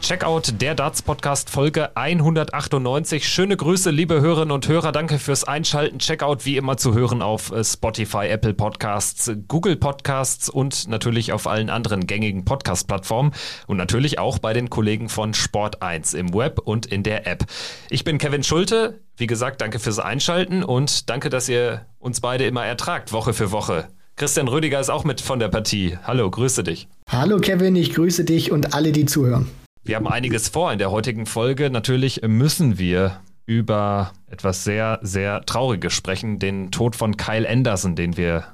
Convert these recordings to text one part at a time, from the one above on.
Checkout der Darts Podcast Folge 198. Schöne Grüße, liebe Hörerinnen und Hörer. Danke fürs Einschalten. Checkout wie immer zu hören auf äh, Spotify, Apple Podcasts, Google Podcasts und natürlich auf allen anderen gängigen Podcast-Plattformen und natürlich auch bei den Kollegen von Sport 1 im Web und in der App. Ich bin Kevin Schulte. Wie gesagt, danke fürs Einschalten und danke, dass ihr uns beide immer ertragt, Woche für Woche. Christian Rüdiger ist auch mit von der Partie. Hallo, grüße dich. Hallo Kevin, ich grüße dich und alle, die zuhören. Wir haben einiges vor in der heutigen Folge. Natürlich müssen wir über etwas sehr, sehr Trauriges sprechen, den Tod von Kyle Anderson, den wir,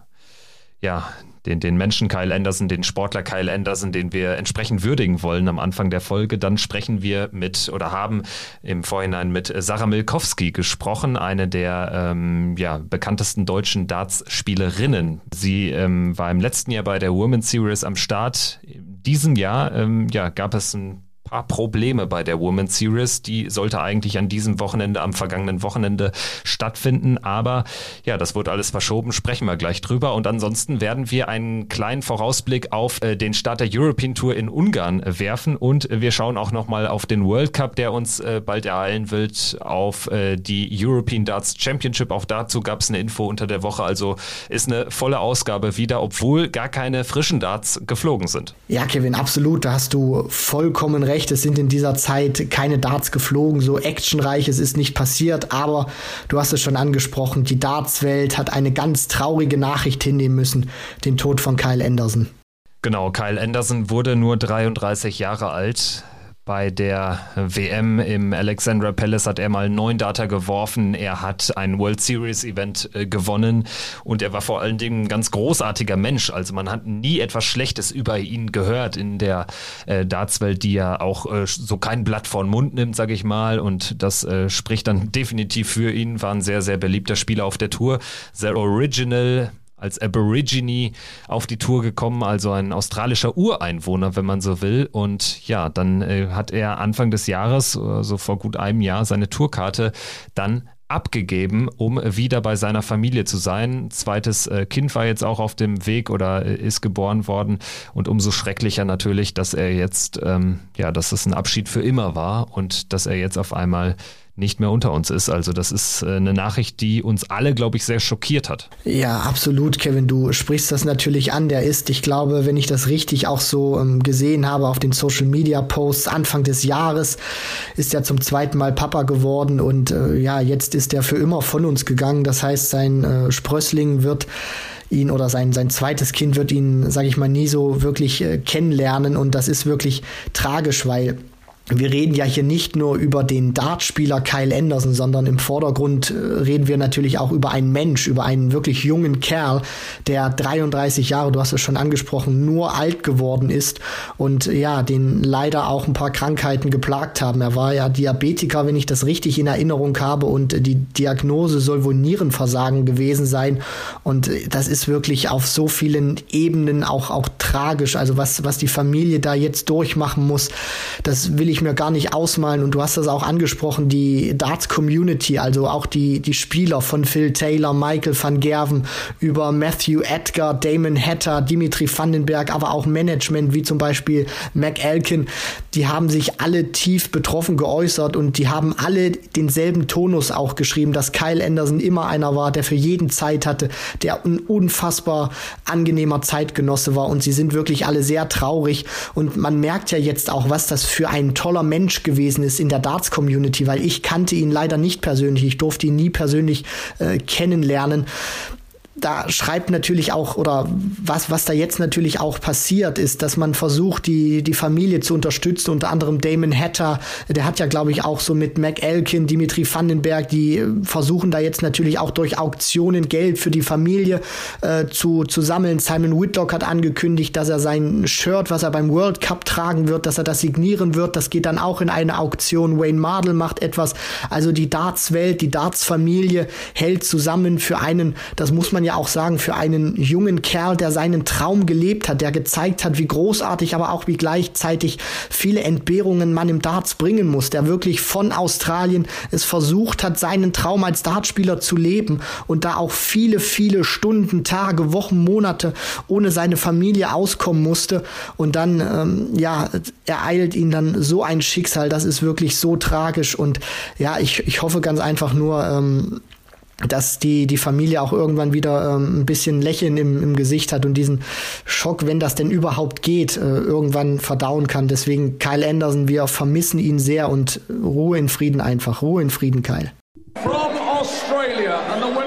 ja, den, den Menschen Kyle Anderson, den Sportler Kyle Anderson, den wir entsprechend würdigen wollen am Anfang der Folge. Dann sprechen wir mit oder haben im Vorhinein mit Sarah Milkowski gesprochen, eine der ähm, ja, bekanntesten deutschen Darts-Spielerinnen. Sie ähm, war im letzten Jahr bei der Women's Series am Start. In diesem Jahr ähm, ja, gab es ein paar Probleme bei der Women's Series. Die sollte eigentlich an diesem Wochenende, am vergangenen Wochenende stattfinden. Aber ja, das wurde alles verschoben. Sprechen wir gleich drüber. Und ansonsten werden wir einen kleinen Vorausblick auf äh, den Start der European Tour in Ungarn werfen. Und wir schauen auch nochmal auf den World Cup, der uns äh, bald ereilen wird, auf äh, die European Darts Championship. Auch dazu gab es eine Info unter der Woche. Also ist eine volle Ausgabe wieder, obwohl gar keine frischen Darts geflogen sind. Ja, Kevin, absolut. Da hast du vollkommen recht recht, es sind in dieser Zeit keine Darts geflogen, so actionreich, es ist nicht passiert, aber du hast es schon angesprochen, die Dartswelt hat eine ganz traurige Nachricht hinnehmen müssen, den Tod von Kyle Anderson. Genau, Kyle Anderson wurde nur 33 Jahre alt. Bei der WM im Alexandra Palace hat er mal neun Data geworfen. Er hat ein World Series Event äh, gewonnen und er war vor allen Dingen ein ganz großartiger Mensch. Also man hat nie etwas Schlechtes über ihn gehört in der äh, Dartswelt, die ja auch äh, so kein Blatt vor den Mund nimmt, sage ich mal. Und das äh, spricht dann definitiv für ihn. War ein sehr, sehr beliebter Spieler auf der Tour. Sehr original, als Aborigine auf die Tour gekommen, also ein australischer Ureinwohner, wenn man so will. Und ja, dann äh, hat er Anfang des Jahres, so also vor gut einem Jahr, seine Tourkarte dann abgegeben, um wieder bei seiner Familie zu sein. Zweites äh, Kind war jetzt auch auf dem Weg oder äh, ist geboren worden und umso schrecklicher natürlich, dass er jetzt, ähm, ja, dass es ein Abschied für immer war und dass er jetzt auf einmal nicht mehr unter uns ist. Also das ist äh, eine Nachricht, die uns alle, glaube ich, sehr schockiert hat. Ja, absolut, Kevin. Du sprichst das natürlich an. Der ist, ich glaube, wenn ich das richtig auch so ähm, gesehen habe auf den Social Media Posts Anfang des Jahres, ist er zum zweiten Mal Papa geworden und äh, ja, jetzt ist er für immer von uns gegangen. Das heißt, sein äh, Sprössling wird ihn oder sein, sein zweites Kind wird ihn, sage ich mal, nie so wirklich äh, kennenlernen und das ist wirklich tragisch, weil wir reden ja hier nicht nur über den Dartspieler Kyle Anderson, sondern im Vordergrund äh, reden wir natürlich auch über einen Mensch, über einen wirklich jungen Kerl, der 33 Jahre, du hast es schon angesprochen, nur alt geworden ist und ja, den leider auch ein paar Krankheiten geplagt haben. Er war ja Diabetiker, wenn ich das richtig in Erinnerung habe und die Diagnose soll wohl Nierenversagen gewesen sein und das ist wirklich auf so vielen Ebenen auch, auch tragisch. Also was, was die Familie da jetzt durchmachen muss, das will ich ich mir gar nicht ausmalen. Und du hast das auch angesprochen, die Darts-Community, also auch die, die Spieler von Phil Taylor, Michael van Gerven, über Matthew Edgar, Damon Hatter, Dimitri Vandenberg, aber auch Management wie zum Beispiel Mac Elkin, die haben sich alle tief betroffen geäußert und die haben alle denselben Tonus auch geschrieben, dass Kyle Anderson immer einer war, der für jeden Zeit hatte, der ein unfassbar angenehmer Zeitgenosse war. Und sie sind wirklich alle sehr traurig. Und man merkt ja jetzt auch, was das für ein toller Mensch gewesen ist in der Darts-Community, weil ich kannte ihn leider nicht persönlich. Ich durfte ihn nie persönlich äh, kennenlernen da schreibt natürlich auch, oder was, was da jetzt natürlich auch passiert, ist, dass man versucht, die, die Familie zu unterstützen, unter anderem Damon Hatter, der hat ja, glaube ich, auch so mit Mac Elkin, Dimitri Vandenberg, die äh, versuchen da jetzt natürlich auch durch Auktionen Geld für die Familie äh, zu, zu sammeln. Simon Whitlock hat angekündigt, dass er sein Shirt, was er beim World Cup tragen wird, dass er das signieren wird. Das geht dann auch in eine Auktion. Wayne Mardell macht etwas. Also die Darts-Welt, die Darts-Familie hält zusammen für einen, das muss man man ja auch sagen, für einen jungen Kerl, der seinen Traum gelebt hat, der gezeigt hat, wie großartig, aber auch wie gleichzeitig viele Entbehrungen man im Darts bringen muss, der wirklich von Australien es versucht hat, seinen Traum als Dartspieler zu leben und da auch viele, viele Stunden, Tage, Wochen, Monate ohne seine Familie auskommen musste. Und dann, ähm, ja, ereilt ihn dann so ein Schicksal, das ist wirklich so tragisch. Und ja, ich, ich hoffe ganz einfach nur, ähm, dass die, die Familie auch irgendwann wieder ähm, ein bisschen Lächeln im, im Gesicht hat und diesen Schock, wenn das denn überhaupt geht, äh, irgendwann verdauen kann. Deswegen Kyle Anderson, wir vermissen ihn sehr und Ruhe in Frieden einfach. Ruhe in Frieden, Kyle. From Australia and the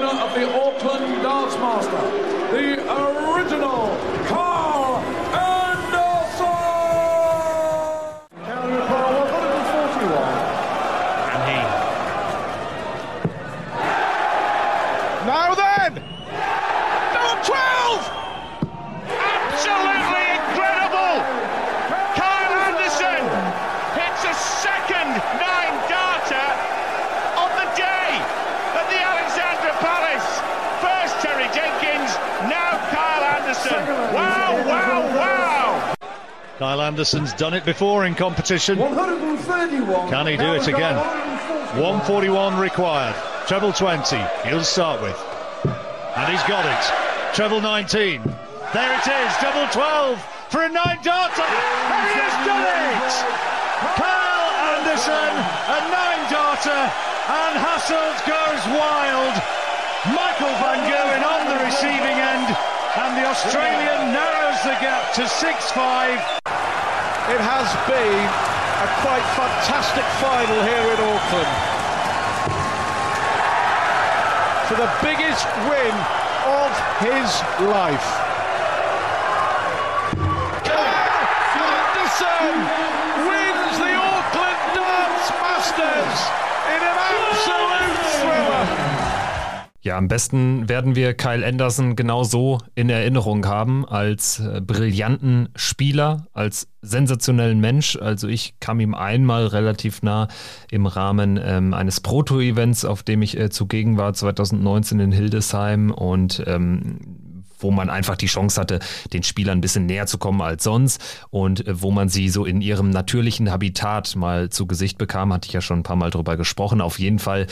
Kyle Anderson's done it before in competition. 131. Can he do it again? 141 required. Treble 20, he'll start with. And he's got it. Treble 19. There it is, double 12 for a nine darter. And he has done it! Kyle Anderson, a nine darter, and Hasselt goes wild. Michael Van Gerwen on the receiving end, and the Australian narrows the gap to 6-5. It has been a quite fantastic final here in Auckland. For the biggest win of his life. Anderson wins the Auckland Dance Masters in an absolute thriller. Ja, am besten werden wir Kyle Anderson genau so in Erinnerung haben, als äh, brillanten Spieler, als sensationellen Mensch. Also ich kam ihm einmal relativ nah im Rahmen ähm, eines Proto-Events, auf dem ich äh, zugegen war, 2019 in Hildesheim und ähm, wo man einfach die Chance hatte, den Spielern ein bisschen näher zu kommen als sonst und äh, wo man sie so in ihrem natürlichen Habitat mal zu Gesicht bekam, hatte ich ja schon ein paar Mal drüber gesprochen. Auf jeden Fall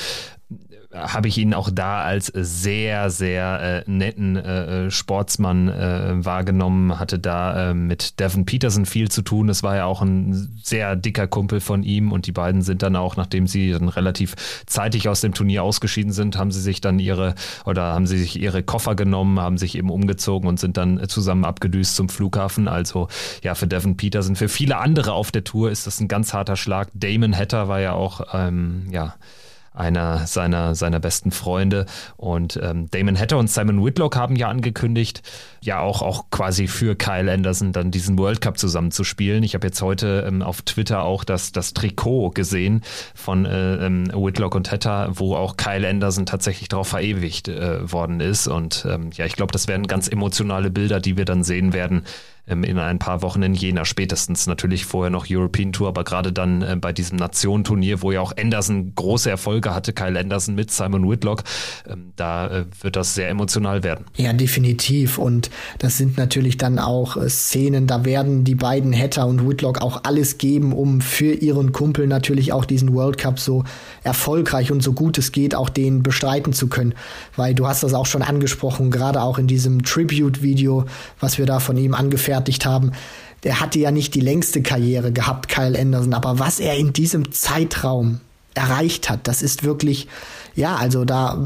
habe ich ihn auch da als sehr, sehr äh, netten äh, Sportsmann äh, wahrgenommen, hatte da äh, mit Devin Peterson viel zu tun. Das war ja auch ein sehr dicker Kumpel von ihm und die beiden sind dann auch, nachdem sie dann relativ zeitig aus dem Turnier ausgeschieden sind, haben sie sich dann ihre oder haben sie sich ihre Koffer genommen, haben sich eben umgezogen und sind dann zusammen abgedüst zum Flughafen. Also ja, für Devin Peterson, für viele andere auf der Tour ist das ein ganz harter Schlag. Damon Hatter war ja auch, ähm, ja, einer seiner, seiner besten Freunde. Und ähm, Damon Hatter und Simon Whitlock haben ja angekündigt, ja auch, auch quasi für Kyle Anderson dann diesen World Cup zusammen zu spielen. Ich habe jetzt heute ähm, auf Twitter auch das, das Trikot gesehen von äh, ähm, Whitlock und Hatter, wo auch Kyle Anderson tatsächlich darauf verewigt äh, worden ist. Und ähm, ja, ich glaube, das werden ganz emotionale Bilder, die wir dann sehen werden in ein paar Wochen in Jena spätestens. Natürlich vorher noch European Tour, aber gerade dann äh, bei diesem Nationenturnier, wo ja auch Anderson große Erfolge hatte, Kyle Anderson mit Simon Whitlock, ähm, da äh, wird das sehr emotional werden. Ja, definitiv. Und das sind natürlich dann auch äh, Szenen, da werden die beiden Hatter und Whitlock auch alles geben, um für ihren Kumpel natürlich auch diesen World Cup so erfolgreich und so gut es geht auch den bestreiten zu können. Weil du hast das auch schon angesprochen, gerade auch in diesem Tribute-Video, was wir da von ihm angefertigt gefertigt haben. Der hatte ja nicht die längste Karriere gehabt, Kyle Anderson, aber was er in diesem Zeitraum erreicht hat, das ist wirklich ja, also da,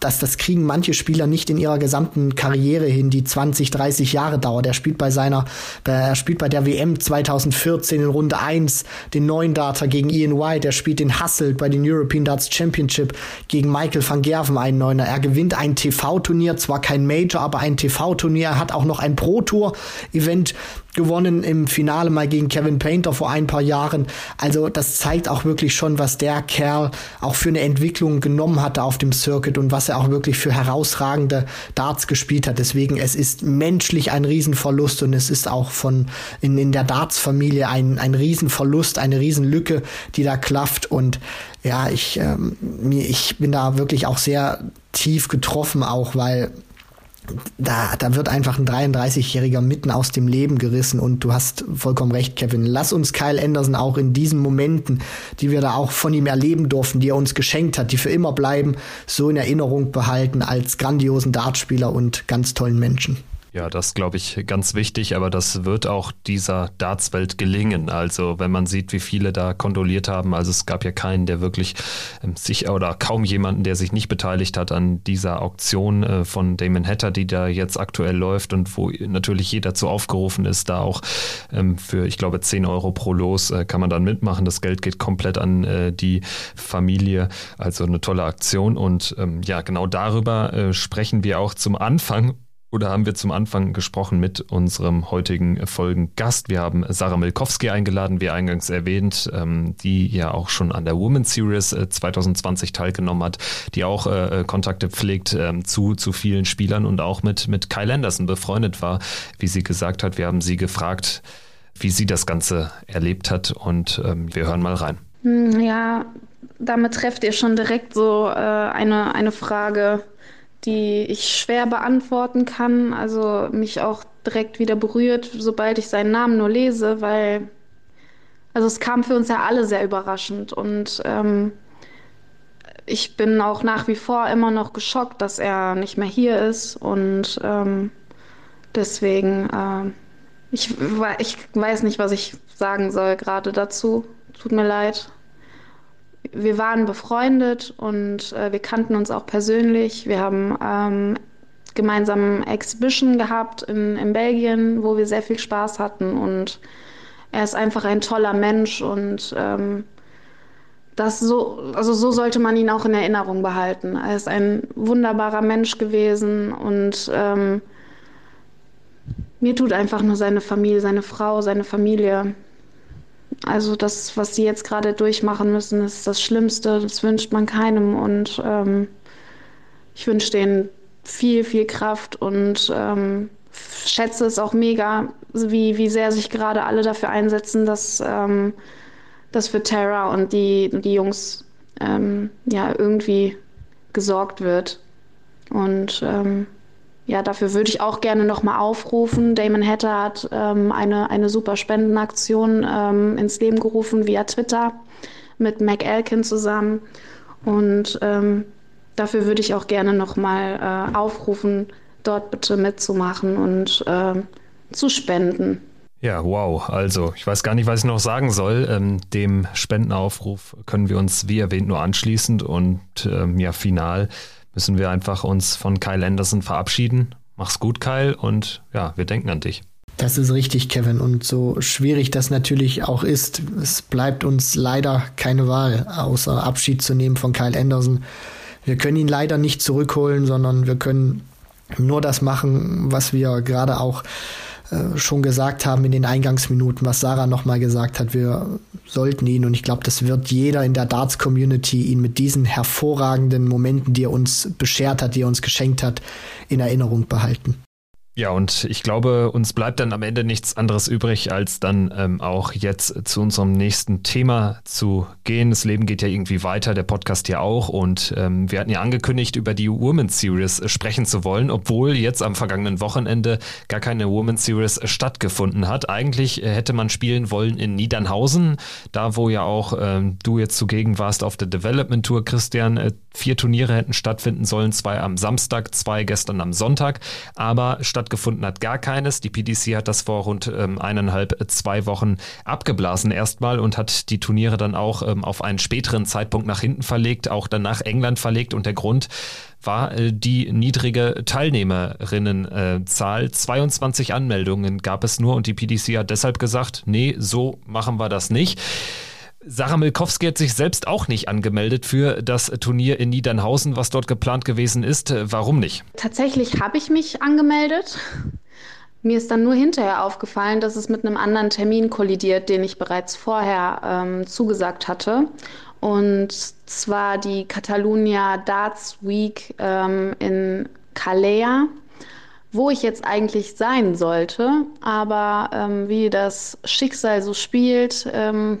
das, das kriegen manche Spieler nicht in ihrer gesamten Karriere hin, die 20, 30 Jahre dauert. Er spielt bei seiner, er spielt bei der WM 2014 in Runde 1 den neuen Data gegen Ian White. Er spielt den Hasselt bei den European Darts Championship gegen Michael van Gerven, einen Neuner. Er gewinnt ein TV-Turnier, zwar kein Major, aber ein TV-Turnier. Er hat auch noch ein Pro-Tour-Event gewonnen im Finale mal gegen Kevin Painter vor ein paar Jahren. Also das zeigt auch wirklich schon, was der Kerl auch für eine Entwicklung genommen hatte auf dem Circuit und was er auch wirklich für herausragende Darts gespielt hat. Deswegen, es ist menschlich ein Riesenverlust und es ist auch von in, in der Darts-Familie ein, ein Riesenverlust, eine Riesenlücke, die da klafft. Und ja, ich, ähm, ich bin da wirklich auch sehr tief getroffen, auch weil da, da wird einfach ein 33-Jähriger mitten aus dem Leben gerissen und du hast vollkommen recht, Kevin. Lass uns Kyle Anderson auch in diesen Momenten, die wir da auch von ihm erleben durften, die er uns geschenkt hat, die für immer bleiben, so in Erinnerung behalten als grandiosen Dartspieler und ganz tollen Menschen. Ja, das glaube ich ganz wichtig, aber das wird auch dieser Dartswelt gelingen. Also wenn man sieht, wie viele da kondoliert haben, also es gab ja keinen, der wirklich ähm, sich oder kaum jemanden, der sich nicht beteiligt hat an dieser Auktion äh, von Damon Hatter, die da jetzt aktuell läuft und wo natürlich jeder zu aufgerufen ist, da auch ähm, für, ich glaube, 10 Euro pro Los äh, kann man dann mitmachen. Das Geld geht komplett an äh, die Familie. Also eine tolle Aktion und ähm, ja, genau darüber äh, sprechen wir auch zum Anfang oder haben wir zum Anfang gesprochen mit unserem heutigen Folgengast. Wir haben Sarah Milkowski eingeladen, wie eingangs erwähnt, ähm, die ja auch schon an der Women's Series 2020 äh, teilgenommen hat, die auch äh, Kontakte pflegt ähm, zu, zu vielen Spielern und auch mit, mit Kyle Anderson befreundet war, wie sie gesagt hat. Wir haben sie gefragt, wie sie das Ganze erlebt hat und ähm, wir hören mal rein. Hm, ja, damit trefft ihr schon direkt so äh, eine, eine Frage, die ich schwer beantworten kann, also mich auch direkt wieder berührt, sobald ich seinen Namen nur lese, weil also es kam für uns ja alle sehr überraschend und ähm, ich bin auch nach wie vor immer noch geschockt, dass er nicht mehr hier ist und ähm, deswegen äh, ich, ich weiß nicht, was ich sagen soll gerade dazu. Tut mir leid wir waren befreundet und äh, wir kannten uns auch persönlich. Wir haben ähm, gemeinsam Exhibition gehabt in, in Belgien, wo wir sehr viel Spaß hatten. Und er ist einfach ein toller Mensch und ähm, das so, also so sollte man ihn auch in Erinnerung behalten. Er ist ein wunderbarer Mensch gewesen und ähm, mir tut einfach nur seine Familie, seine Frau, seine Familie also das, was sie jetzt gerade durchmachen müssen, ist das Schlimmste. Das wünscht man keinem. Und ähm, ich wünsche denen viel, viel Kraft und ähm, schätze es auch mega, wie, wie sehr sich gerade alle dafür einsetzen, dass, ähm, dass für Tara und die, die Jungs ähm, ja irgendwie gesorgt wird. Und ähm, ja, dafür würde ich auch gerne nochmal aufrufen. Damon Hatter hat ähm, eine, eine super Spendenaktion ähm, ins Leben gerufen via Twitter mit Mac Elkin zusammen. Und ähm, dafür würde ich auch gerne nochmal äh, aufrufen, dort bitte mitzumachen und äh, zu spenden. Ja, wow. Also, ich weiß gar nicht, was ich noch sagen soll. Ähm, dem Spendenaufruf können wir uns, wie erwähnt, nur anschließend und ähm, ja, final müssen wir einfach uns von Kyle Anderson verabschieden. Mach's gut, Kyle, und ja, wir denken an dich. Das ist richtig, Kevin. Und so schwierig das natürlich auch ist, es bleibt uns leider keine Wahl, außer Abschied zu nehmen von Kyle Anderson. Wir können ihn leider nicht zurückholen, sondern wir können nur das machen, was wir gerade auch äh, schon gesagt haben in den Eingangsminuten, was Sarah nochmal gesagt hat. Wir sollten ihn, und ich glaube, das wird jeder in der Darts-Community, ihn mit diesen hervorragenden Momenten, die er uns beschert hat, die er uns geschenkt hat, in Erinnerung behalten. Ja, und ich glaube, uns bleibt dann am Ende nichts anderes übrig, als dann ähm, auch jetzt zu unserem nächsten Thema zu gehen. Das Leben geht ja irgendwie weiter, der Podcast ja auch. Und ähm, wir hatten ja angekündigt, über die Women's Series sprechen zu wollen, obwohl jetzt am vergangenen Wochenende gar keine Women's Series stattgefunden hat. Eigentlich äh, hätte man spielen wollen in Niedernhausen, da wo ja auch ähm, du jetzt zugegen warst auf der Development Tour, Christian. Äh, vier Turniere hätten stattfinden sollen, zwei am Samstag, zwei gestern am Sonntag. Aber statt stattgefunden hat, gar keines. Die PDC hat das vor rund ähm, eineinhalb, äh, zwei Wochen abgeblasen erstmal und hat die Turniere dann auch ähm, auf einen späteren Zeitpunkt nach hinten verlegt, auch dann nach England verlegt und der Grund war äh, die niedrige Teilnehmerinnenzahl. Äh, 22 Anmeldungen gab es nur und die PDC hat deshalb gesagt, nee, so machen wir das nicht. Sarah Milkowski hat sich selbst auch nicht angemeldet für das Turnier in Niedernhausen, was dort geplant gewesen ist. Warum nicht? Tatsächlich habe ich mich angemeldet. Mir ist dann nur hinterher aufgefallen, dass es mit einem anderen Termin kollidiert, den ich bereits vorher ähm, zugesagt hatte. Und zwar die Catalunya Darts Week ähm, in Calais, wo ich jetzt eigentlich sein sollte. Aber ähm, wie das Schicksal so spielt, ähm,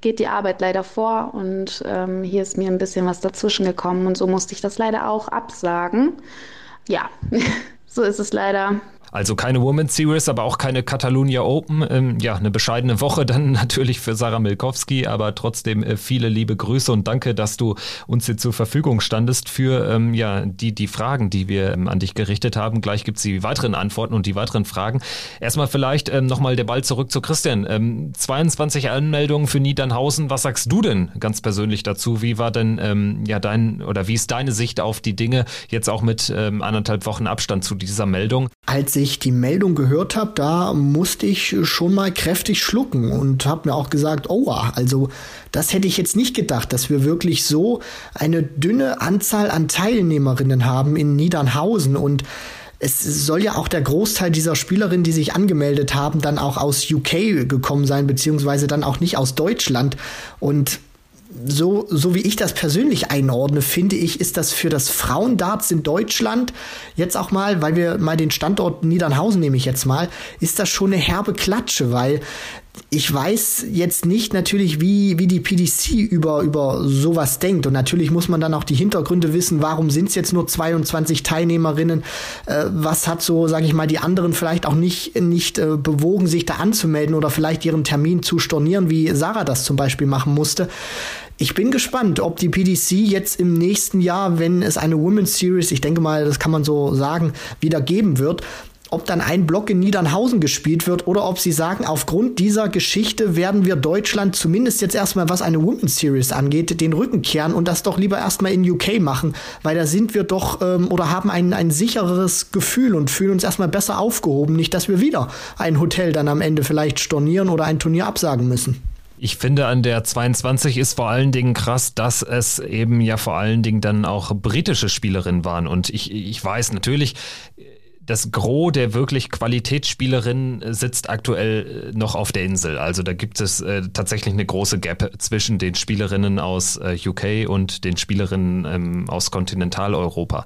geht die Arbeit leider vor und ähm, hier ist mir ein bisschen was dazwischen gekommen und so musste ich das leider auch absagen. Ja, So ist es leider. Also keine Women's Series, aber auch keine Catalunya Open. Ähm, ja, eine bescheidene Woche dann natürlich für Sarah Milkowski, aber trotzdem äh, viele liebe Grüße und danke, dass du uns hier zur Verfügung standest für ähm, ja, die, die Fragen, die wir ähm, an dich gerichtet haben. Gleich gibt's die weiteren Antworten und die weiteren Fragen. Erstmal vielleicht ähm, nochmal der Ball zurück zu Christian. Ähm, 22 Anmeldungen für Niedernhausen. Was sagst du denn ganz persönlich dazu? Wie war denn ähm, ja dein oder wie ist deine Sicht auf die Dinge jetzt auch mit ähm, anderthalb Wochen Abstand zu dieser Meldung? Als ich ich die Meldung gehört habe, da musste ich schon mal kräftig schlucken und habe mir auch gesagt, oh, also das hätte ich jetzt nicht gedacht, dass wir wirklich so eine dünne Anzahl an Teilnehmerinnen haben in Niedernhausen und es soll ja auch der Großteil dieser Spielerinnen, die sich angemeldet haben, dann auch aus UK gekommen sein, beziehungsweise dann auch nicht aus Deutschland. Und so, so wie ich das persönlich einordne, finde ich, ist das für das Frauendarts in Deutschland jetzt auch mal, weil wir mal den Standort Niedernhausen nehme ich jetzt mal, ist das schon eine herbe Klatsche, weil ich weiß jetzt nicht natürlich, wie, wie die PDC über, über sowas denkt. Und natürlich muss man dann auch die Hintergründe wissen, warum sind es jetzt nur 22 Teilnehmerinnen? Äh, was hat so, sage ich mal, die anderen vielleicht auch nicht, nicht äh, bewogen, sich da anzumelden oder vielleicht ihren Termin zu stornieren, wie Sarah das zum Beispiel machen musste. Ich bin gespannt, ob die PDC jetzt im nächsten Jahr, wenn es eine Women's Series, ich denke mal, das kann man so sagen, wieder geben wird, ob dann ein Block in Niedernhausen gespielt wird oder ob sie sagen, aufgrund dieser Geschichte werden wir Deutschland zumindest jetzt erstmal, was eine Women's Series angeht, den Rücken kehren und das doch lieber erstmal in UK machen, weil da sind wir doch ähm, oder haben ein, ein sichereres Gefühl und fühlen uns erstmal besser aufgehoben. Nicht, dass wir wieder ein Hotel dann am Ende vielleicht stornieren oder ein Turnier absagen müssen. Ich finde an der 22 ist vor allen Dingen krass, dass es eben ja vor allen Dingen dann auch britische Spielerinnen waren. Und ich, ich weiß natürlich, das Gros der wirklich Qualitätsspielerinnen sitzt aktuell äh, noch auf der Insel. Also da gibt es äh, tatsächlich eine große Gap zwischen den Spielerinnen aus äh, UK und den Spielerinnen ähm, aus Kontinentaleuropa.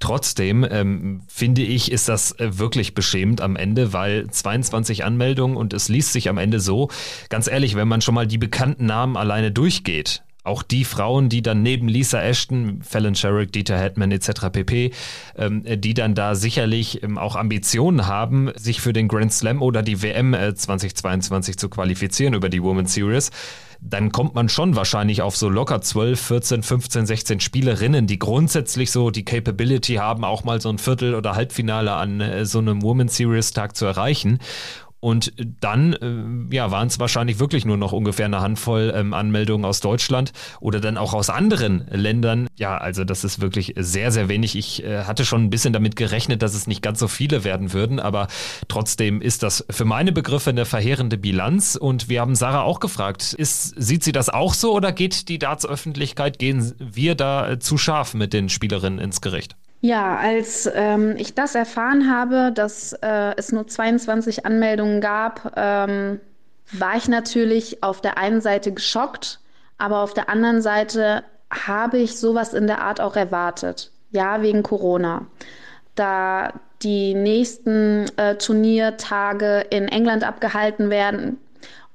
Trotzdem ähm, finde ich, ist das äh, wirklich beschämend am Ende, weil 22 Anmeldungen und es liest sich am Ende so, ganz ehrlich, wenn man schon mal die bekannten Namen alleine durchgeht, auch die Frauen, die dann neben Lisa Ashton, Fallon Sherrick, Dieter Hetman etc. pp., ähm, die dann da sicherlich ähm, auch Ambitionen haben, sich für den Grand Slam oder die WM äh, 2022 zu qualifizieren über die Women's Series, dann kommt man schon wahrscheinlich auf so locker 12, 14, 15, 16 Spielerinnen, die grundsätzlich so die Capability haben, auch mal so ein Viertel- oder Halbfinale an äh, so einem Women's Series Tag zu erreichen. Und dann äh, ja, waren es wahrscheinlich wirklich nur noch ungefähr eine Handvoll ähm, Anmeldungen aus Deutschland oder dann auch aus anderen Ländern. Ja, also das ist wirklich sehr, sehr wenig. Ich äh, hatte schon ein bisschen damit gerechnet, dass es nicht ganz so viele werden würden, aber trotzdem ist das für meine Begriffe eine verheerende Bilanz. Und wir haben Sarah auch gefragt, ist, sieht sie das auch so oder geht die Darts-Öffentlichkeit, gehen wir da äh, zu scharf mit den Spielerinnen ins Gericht? Ja, als ähm, ich das erfahren habe, dass äh, es nur 22 Anmeldungen gab, ähm, war ich natürlich auf der einen Seite geschockt, aber auf der anderen Seite habe ich sowas in der Art auch erwartet. Ja, wegen Corona. Da die nächsten äh, Turniertage in England abgehalten werden,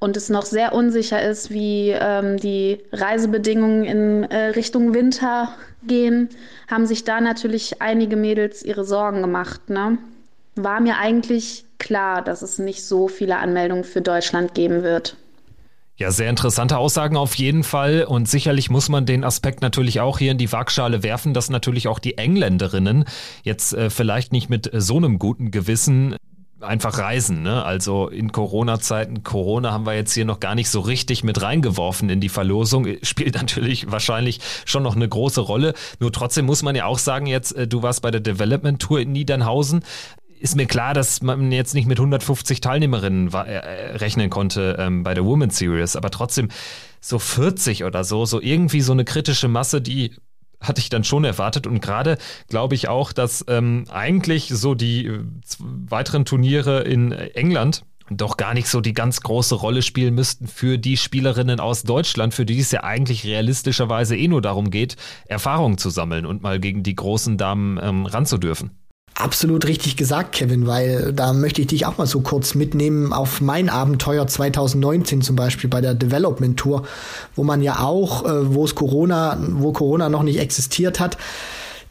und es noch sehr unsicher ist, wie ähm, die Reisebedingungen in äh, Richtung Winter gehen, haben sich da natürlich einige Mädels ihre Sorgen gemacht. Ne? War mir eigentlich klar, dass es nicht so viele Anmeldungen für Deutschland geben wird. Ja, sehr interessante Aussagen auf jeden Fall. Und sicherlich muss man den Aspekt natürlich auch hier in die Waagschale werfen, dass natürlich auch die Engländerinnen jetzt äh, vielleicht nicht mit so einem guten Gewissen einfach reisen. Ne? Also in Corona-Zeiten, Corona haben wir jetzt hier noch gar nicht so richtig mit reingeworfen in die Verlosung. Spielt natürlich wahrscheinlich schon noch eine große Rolle. Nur trotzdem muss man ja auch sagen, jetzt, äh, du warst bei der Development Tour in Niedernhausen. Ist mir klar, dass man jetzt nicht mit 150 Teilnehmerinnen äh, rechnen konnte ähm, bei der Women's Series, aber trotzdem so 40 oder so, so irgendwie so eine kritische Masse, die hatte ich dann schon erwartet. Und gerade glaube ich auch, dass ähm, eigentlich so die äh, weiteren Turniere in England doch gar nicht so die ganz große Rolle spielen müssten für die Spielerinnen aus Deutschland, für die es ja eigentlich realistischerweise eh nur darum geht, Erfahrungen zu sammeln und mal gegen die großen Damen ähm, ranzudürfen. Absolut richtig gesagt, Kevin, weil da möchte ich dich auch mal so kurz mitnehmen auf mein Abenteuer 2019 zum Beispiel bei der Development Tour, wo man ja auch, äh, wo es Corona, wo Corona noch nicht existiert hat,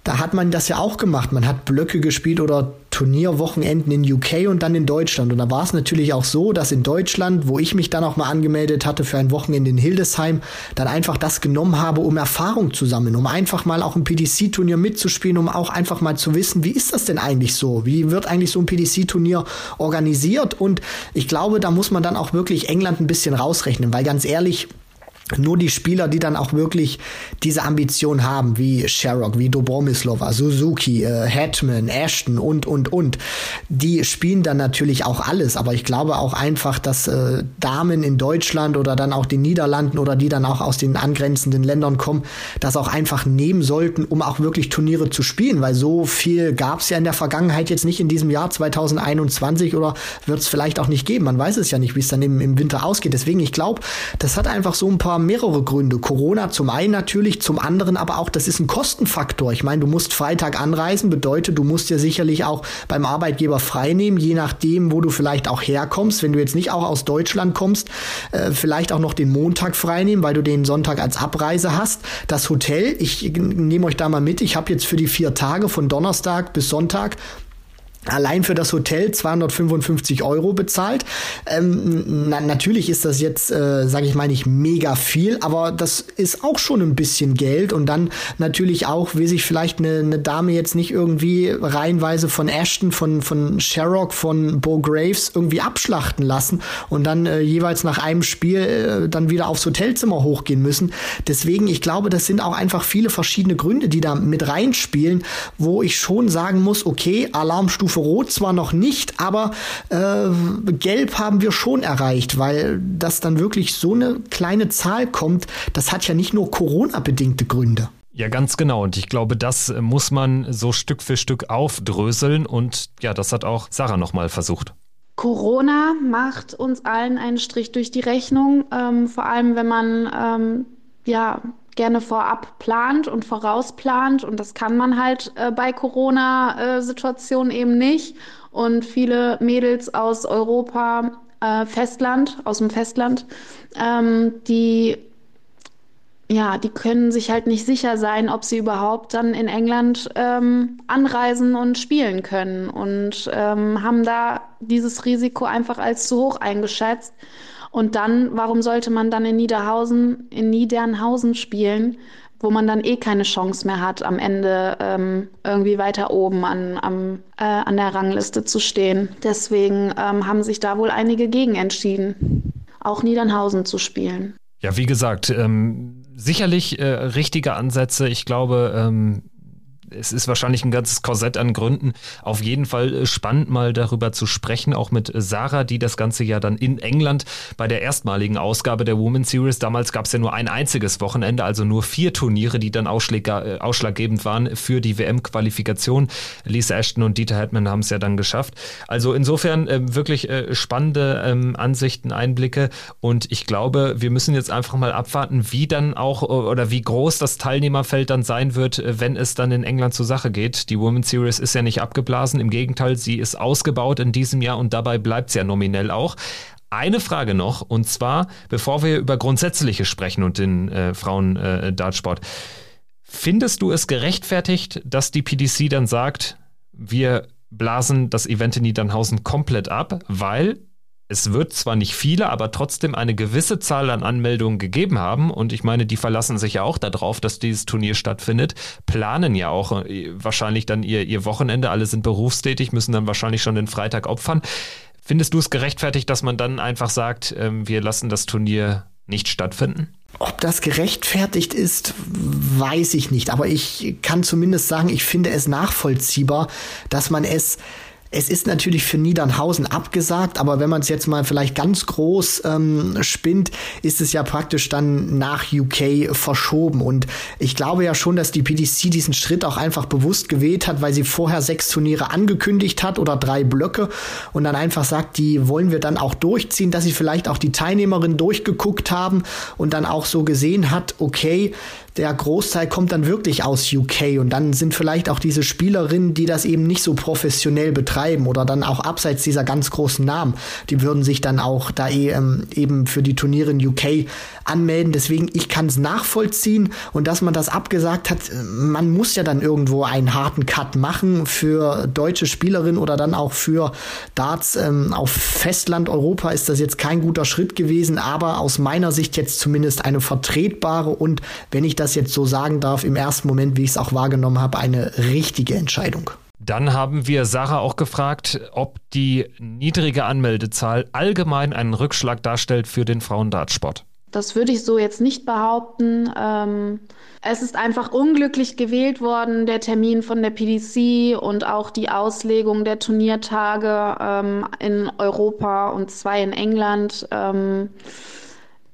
da hat man das ja auch gemacht. Man hat Blöcke gespielt oder Turnierwochenenden in UK und dann in Deutschland. Und da war es natürlich auch so, dass in Deutschland, wo ich mich dann auch mal angemeldet hatte für ein Wochenende in Hildesheim, dann einfach das genommen habe, um Erfahrung zu sammeln, um einfach mal auch ein PDC-Turnier mitzuspielen, um auch einfach mal zu wissen, wie ist das denn eigentlich so? Wie wird eigentlich so ein PDC-Turnier organisiert? Und ich glaube, da muss man dann auch wirklich England ein bisschen rausrechnen, weil ganz ehrlich, nur die Spieler, die dann auch wirklich diese Ambition haben, wie Sherrock, wie Dobromislova, Suzuki, äh, Hetman, Ashton und, und, und, die spielen dann natürlich auch alles. Aber ich glaube auch einfach, dass äh, Damen in Deutschland oder dann auch den Niederlanden oder die dann auch aus den angrenzenden Ländern kommen, das auch einfach nehmen sollten, um auch wirklich Turniere zu spielen. Weil so viel gab es ja in der Vergangenheit jetzt nicht in diesem Jahr 2021 oder wird es vielleicht auch nicht geben. Man weiß es ja nicht, wie es dann im, im Winter ausgeht. Deswegen, ich glaube, das hat einfach so ein paar mehrere Gründe. Corona zum einen natürlich, zum anderen aber auch, das ist ein Kostenfaktor. Ich meine, du musst Freitag anreisen, bedeutet, du musst ja sicherlich auch beim Arbeitgeber freinehmen, je nachdem, wo du vielleicht auch herkommst. Wenn du jetzt nicht auch aus Deutschland kommst, äh, vielleicht auch noch den Montag freinehmen, weil du den Sonntag als Abreise hast. Das Hotel, ich nehme euch da mal mit, ich habe jetzt für die vier Tage von Donnerstag bis Sonntag allein für das Hotel 255 Euro bezahlt. Ähm, na, natürlich ist das jetzt, äh, sage ich mal, nicht mega viel, aber das ist auch schon ein bisschen Geld. Und dann natürlich auch, will sich vielleicht eine, eine Dame jetzt nicht irgendwie reihenweise von Ashton, von, von Sherrock, von Bo Graves irgendwie abschlachten lassen und dann äh, jeweils nach einem Spiel äh, dann wieder aufs Hotelzimmer hochgehen müssen. Deswegen, ich glaube, das sind auch einfach viele verschiedene Gründe, die da mit reinspielen, wo ich schon sagen muss, okay, Alarmstufe Stufe Rot zwar noch nicht, aber äh, Gelb haben wir schon erreicht, weil das dann wirklich so eine kleine Zahl kommt, das hat ja nicht nur Corona-bedingte Gründe. Ja, ganz genau. Und ich glaube, das muss man so Stück für Stück aufdröseln. Und ja, das hat auch Sarah nochmal versucht. Corona macht uns allen einen Strich durch die Rechnung, ähm, vor allem wenn man ähm, ja gerne vorab plant und vorausplant. Und das kann man halt äh, bei Corona-Situationen eben nicht. Und viele Mädels aus Europa, äh, Festland, aus dem Festland, ähm, die ja, die können sich halt nicht sicher sein, ob sie überhaupt dann in England ähm, anreisen und spielen können und ähm, haben da dieses Risiko einfach als zu hoch eingeschätzt. Und dann, warum sollte man dann in Niederhausen, in Niedernhausen spielen, wo man dann eh keine Chance mehr hat, am Ende ähm, irgendwie weiter oben an, am, äh, an der Rangliste zu stehen. Deswegen ähm, haben sich da wohl einige gegen entschieden, auch Niedernhausen zu spielen. Ja, wie gesagt, ähm, sicherlich äh, richtige Ansätze. Ich glaube, ähm, es ist wahrscheinlich ein ganzes Korsett an Gründen. Auf jeden Fall äh, spannend mal darüber zu sprechen, auch mit Sarah, die das Ganze ja dann in England bei der erstmaligen Ausgabe der Women's Series, damals gab es ja nur ein einziges Wochenende, also nur vier Turniere, die dann äh, ausschlaggebend waren für die WM-Qualifikation. Lisa Ashton und Dieter Hetman haben es ja dann geschafft. Also insofern äh, wirklich äh, spannende ähm, Ansichten, Einblicke und ich glaube, wir müssen jetzt einfach mal abwarten, wie dann auch oder wie groß das Teilnehmerfeld dann sein wird, äh, wenn es dann in England England zur Sache geht. Die Women's Series ist ja nicht abgeblasen, im Gegenteil, sie ist ausgebaut in diesem Jahr und dabei bleibt es ja nominell auch. Eine Frage noch, und zwar, bevor wir über Grundsätzliche sprechen und den äh, Frauen-Dartsport. Äh, Findest du es gerechtfertigt, dass die PDC dann sagt, wir blasen das Event in Niedernhausen komplett ab, weil es wird zwar nicht viele, aber trotzdem eine gewisse Zahl an Anmeldungen gegeben haben. Und ich meine, die verlassen sich ja auch darauf, dass dieses Turnier stattfindet, planen ja auch äh, wahrscheinlich dann ihr, ihr Wochenende. Alle sind berufstätig, müssen dann wahrscheinlich schon den Freitag opfern. Findest du es gerechtfertigt, dass man dann einfach sagt, ähm, wir lassen das Turnier nicht stattfinden? Ob das gerechtfertigt ist, weiß ich nicht. Aber ich kann zumindest sagen, ich finde es nachvollziehbar, dass man es es ist natürlich für Niedernhausen abgesagt, aber wenn man es jetzt mal vielleicht ganz groß ähm, spinnt, ist es ja praktisch dann nach UK verschoben. Und ich glaube ja schon, dass die PDC diesen Schritt auch einfach bewusst gewählt hat, weil sie vorher sechs Turniere angekündigt hat oder drei Blöcke und dann einfach sagt, die wollen wir dann auch durchziehen, dass sie vielleicht auch die Teilnehmerin durchgeguckt haben und dann auch so gesehen hat, okay, der Großteil kommt dann wirklich aus UK und dann sind vielleicht auch diese Spielerinnen, die das eben nicht so professionell betreiben oder dann auch abseits dieser ganz großen Namen, die würden sich dann auch da ähm, eben für die Turniere in UK anmelden. Deswegen, ich kann es nachvollziehen und dass man das abgesagt hat, man muss ja dann irgendwo einen harten Cut machen für deutsche Spielerinnen oder dann auch für Darts ähm, auf Festland Europa ist das jetzt kein guter Schritt gewesen, aber aus meiner Sicht jetzt zumindest eine vertretbare und, wenn ich das jetzt so sagen darf, im ersten Moment, wie ich es auch wahrgenommen habe, eine richtige Entscheidung. Dann haben wir Sarah auch gefragt, ob die niedrige Anmeldezahl allgemein einen Rückschlag darstellt für den Frauendartsport. Das würde ich so jetzt nicht behaupten. Ähm, es ist einfach unglücklich gewählt worden, der Termin von der PDC und auch die Auslegung der Turniertage ähm, in Europa und zwei in England. Ähm,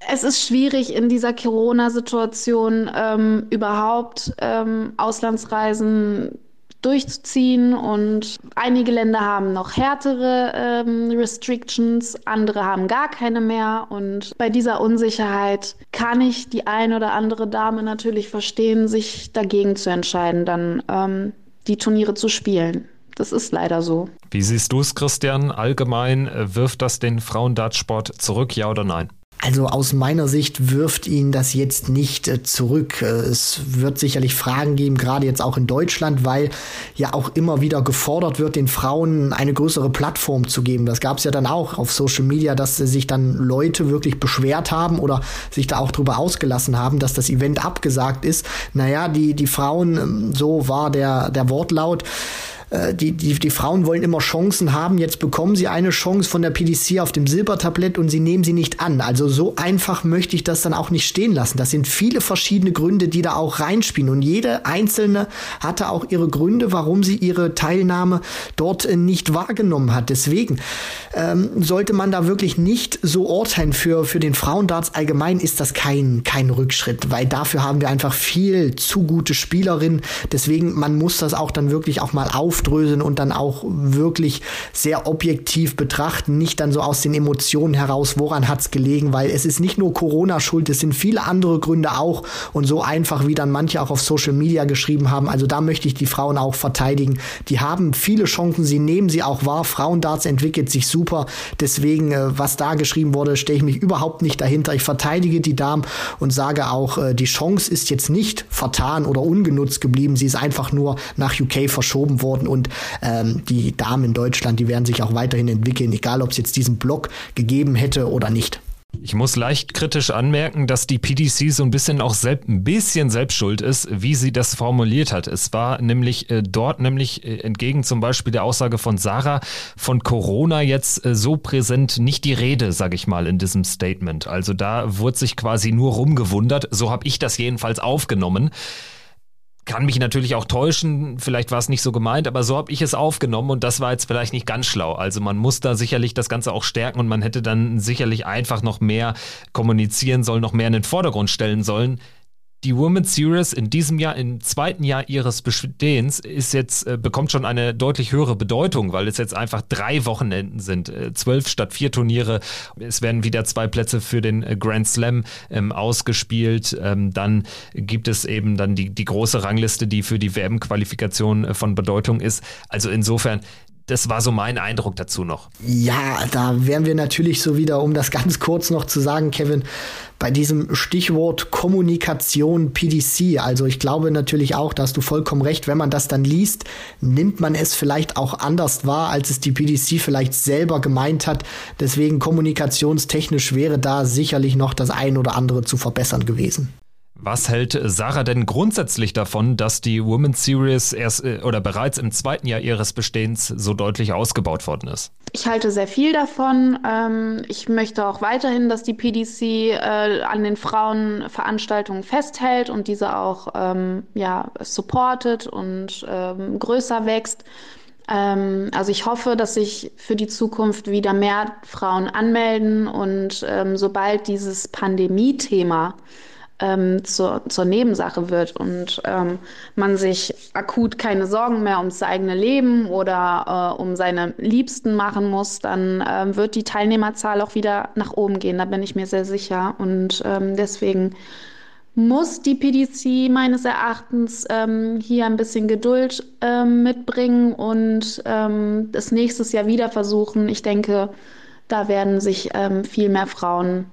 es ist schwierig in dieser Corona-Situation ähm, überhaupt ähm, Auslandsreisen durchzuziehen. Und einige Länder haben noch härtere ähm, Restrictions, andere haben gar keine mehr. Und bei dieser Unsicherheit kann ich die ein oder andere Dame natürlich verstehen, sich dagegen zu entscheiden, dann ähm, die Turniere zu spielen. Das ist leider so. Wie siehst du es, Christian? Allgemein äh, wirft das den Frauendartsport zurück, ja oder nein? Also aus meiner Sicht wirft ihn das jetzt nicht äh, zurück. Äh, es wird sicherlich Fragen geben, gerade jetzt auch in Deutschland, weil ja auch immer wieder gefordert wird, den Frauen eine größere Plattform zu geben. Das gab es ja dann auch auf Social Media, dass sich dann Leute wirklich beschwert haben oder sich da auch drüber ausgelassen haben, dass das Event abgesagt ist. Naja, die, die Frauen, ähm, so war der, der Wortlaut, äh, die, die, die Frauen wollen immer Chancen haben. Jetzt bekommen sie eine Chance von der PDC auf dem Silbertablett und sie nehmen sie nicht an. Also so einfach möchte ich das dann auch nicht stehen lassen. Das sind viele verschiedene Gründe, die da auch reinspielen. Und jede einzelne hatte auch ihre Gründe, warum sie ihre Teilnahme dort äh, nicht wahrgenommen hat. Deswegen ähm, sollte man da wirklich nicht so urteilen. Für, für den Frauendarts allgemein ist das kein, kein Rückschritt, weil dafür haben wir einfach viel zu gute Spielerinnen. Deswegen, man muss das auch dann wirklich auch mal auf aufdröseln und dann auch wirklich sehr objektiv betrachten, nicht dann so aus den Emotionen heraus, woran hat's gelegen, weil es ist nicht nur Corona schuld, es sind viele andere Gründe auch und so einfach, wie dann manche auch auf Social Media geschrieben haben. Also da möchte ich die Frauen auch verteidigen. Die haben viele Chancen, sie nehmen sie auch wahr. Frauendarts entwickelt sich super. Deswegen, äh, was da geschrieben wurde, stehe ich mich überhaupt nicht dahinter. Ich verteidige die Damen und sage auch, äh, die Chance ist jetzt nicht vertan oder ungenutzt geblieben. Sie ist einfach nur nach UK verschoben worden und ähm, die Damen in Deutschland, die werden sich auch weiterhin entwickeln, egal ob es jetzt diesen Block gegeben hätte oder nicht. Ich muss leicht kritisch anmerken, dass die PDC so ein bisschen auch selbst, ein bisschen selbstschuld ist, wie sie das formuliert hat. Es war nämlich äh, dort nämlich äh, entgegen zum Beispiel der Aussage von Sarah von Corona jetzt äh, so präsent nicht die Rede, sage ich mal, in diesem Statement. Also da wurde sich quasi nur rumgewundert. So habe ich das jedenfalls aufgenommen kann mich natürlich auch täuschen, vielleicht war es nicht so gemeint, aber so habe ich es aufgenommen und das war jetzt vielleicht nicht ganz schlau. Also man muss da sicherlich das Ganze auch stärken und man hätte dann sicherlich einfach noch mehr kommunizieren sollen, noch mehr in den Vordergrund stellen sollen die Women's Series in diesem Jahr, im zweiten Jahr ihres Bestehens, ist jetzt, äh, bekommt schon eine deutlich höhere Bedeutung, weil es jetzt einfach drei Wochenenden sind. Äh, zwölf statt vier Turniere. Es werden wieder zwei Plätze für den äh, Grand Slam ähm, ausgespielt. Ähm, dann gibt es eben dann die, die große Rangliste, die für die WM-Qualifikation äh, von Bedeutung ist. Also insofern, das war so mein Eindruck dazu noch. Ja, da wären wir natürlich so wieder, um das ganz kurz noch zu sagen, Kevin, bei diesem Stichwort Kommunikation PDC. Also ich glaube natürlich auch, da hast du vollkommen recht, wenn man das dann liest, nimmt man es vielleicht auch anders wahr, als es die PDC vielleicht selber gemeint hat. Deswegen kommunikationstechnisch wäre da sicherlich noch das ein oder andere zu verbessern gewesen. Was hält Sarah denn grundsätzlich davon, dass die Women's Series erst äh, oder bereits im zweiten Jahr ihres Bestehens so deutlich ausgebaut worden ist? Ich halte sehr viel davon. Ähm, ich möchte auch weiterhin, dass die PDC äh, an den Frauenveranstaltungen festhält und diese auch ähm, ja, supportet und ähm, größer wächst. also ich hoffe, dass sich für die Zukunft wieder mehr Frauen anmelden und sobald dieses Pandemie-Thema ähm, zur, zur Nebensache wird und ähm, man sich akut keine Sorgen mehr ums eigene Leben oder äh, um seine Liebsten machen muss, dann ähm, wird die Teilnehmerzahl auch wieder nach oben gehen. Da bin ich mir sehr sicher. Und ähm, deswegen muss die PDC meines Erachtens ähm, hier ein bisschen Geduld ähm, mitbringen und ähm, das nächstes Jahr wieder versuchen. Ich denke, da werden sich ähm, viel mehr Frauen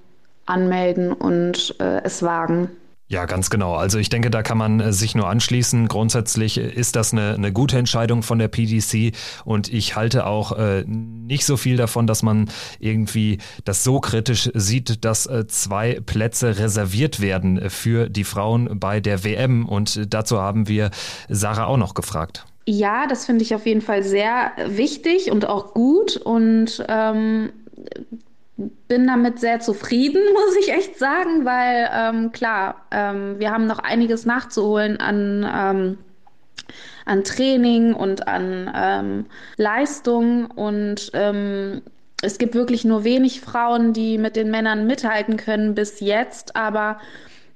anmelden und äh, es wagen. Ja, ganz genau. Also ich denke, da kann man äh, sich nur anschließen. Grundsätzlich ist das eine, eine gute Entscheidung von der PDC und ich halte auch äh, nicht so viel davon, dass man irgendwie das so kritisch sieht, dass äh, zwei Plätze reserviert werden für die Frauen bei der WM und dazu haben wir Sarah auch noch gefragt. Ja, das finde ich auf jeden Fall sehr wichtig und auch gut und ähm, bin damit sehr zufrieden, muss ich echt sagen, weil ähm, klar, ähm, wir haben noch einiges nachzuholen an, ähm, an Training und an ähm, Leistung. Und ähm, es gibt wirklich nur wenig Frauen, die mit den Männern mithalten können bis jetzt, aber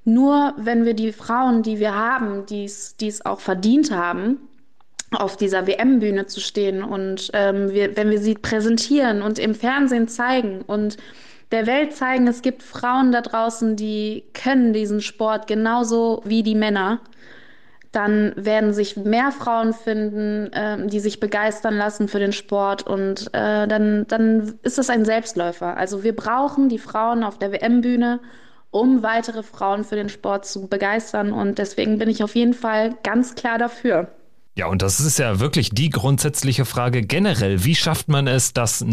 nur wenn wir die Frauen, die wir haben, die es auch verdient haben, auf dieser WM-Bühne zu stehen und ähm, wir, wenn wir sie präsentieren und im Fernsehen zeigen und der Welt zeigen, es gibt Frauen da draußen, die können diesen Sport genauso wie die Männer, dann werden sich mehr Frauen finden, äh, die sich begeistern lassen für den Sport und äh, dann, dann ist das ein Selbstläufer. Also wir brauchen die Frauen auf der WM-Bühne, um weitere Frauen für den Sport zu begeistern und deswegen bin ich auf jeden Fall ganz klar dafür. Ja, und das ist ja wirklich die grundsätzliche Frage generell. Wie schafft man es, dass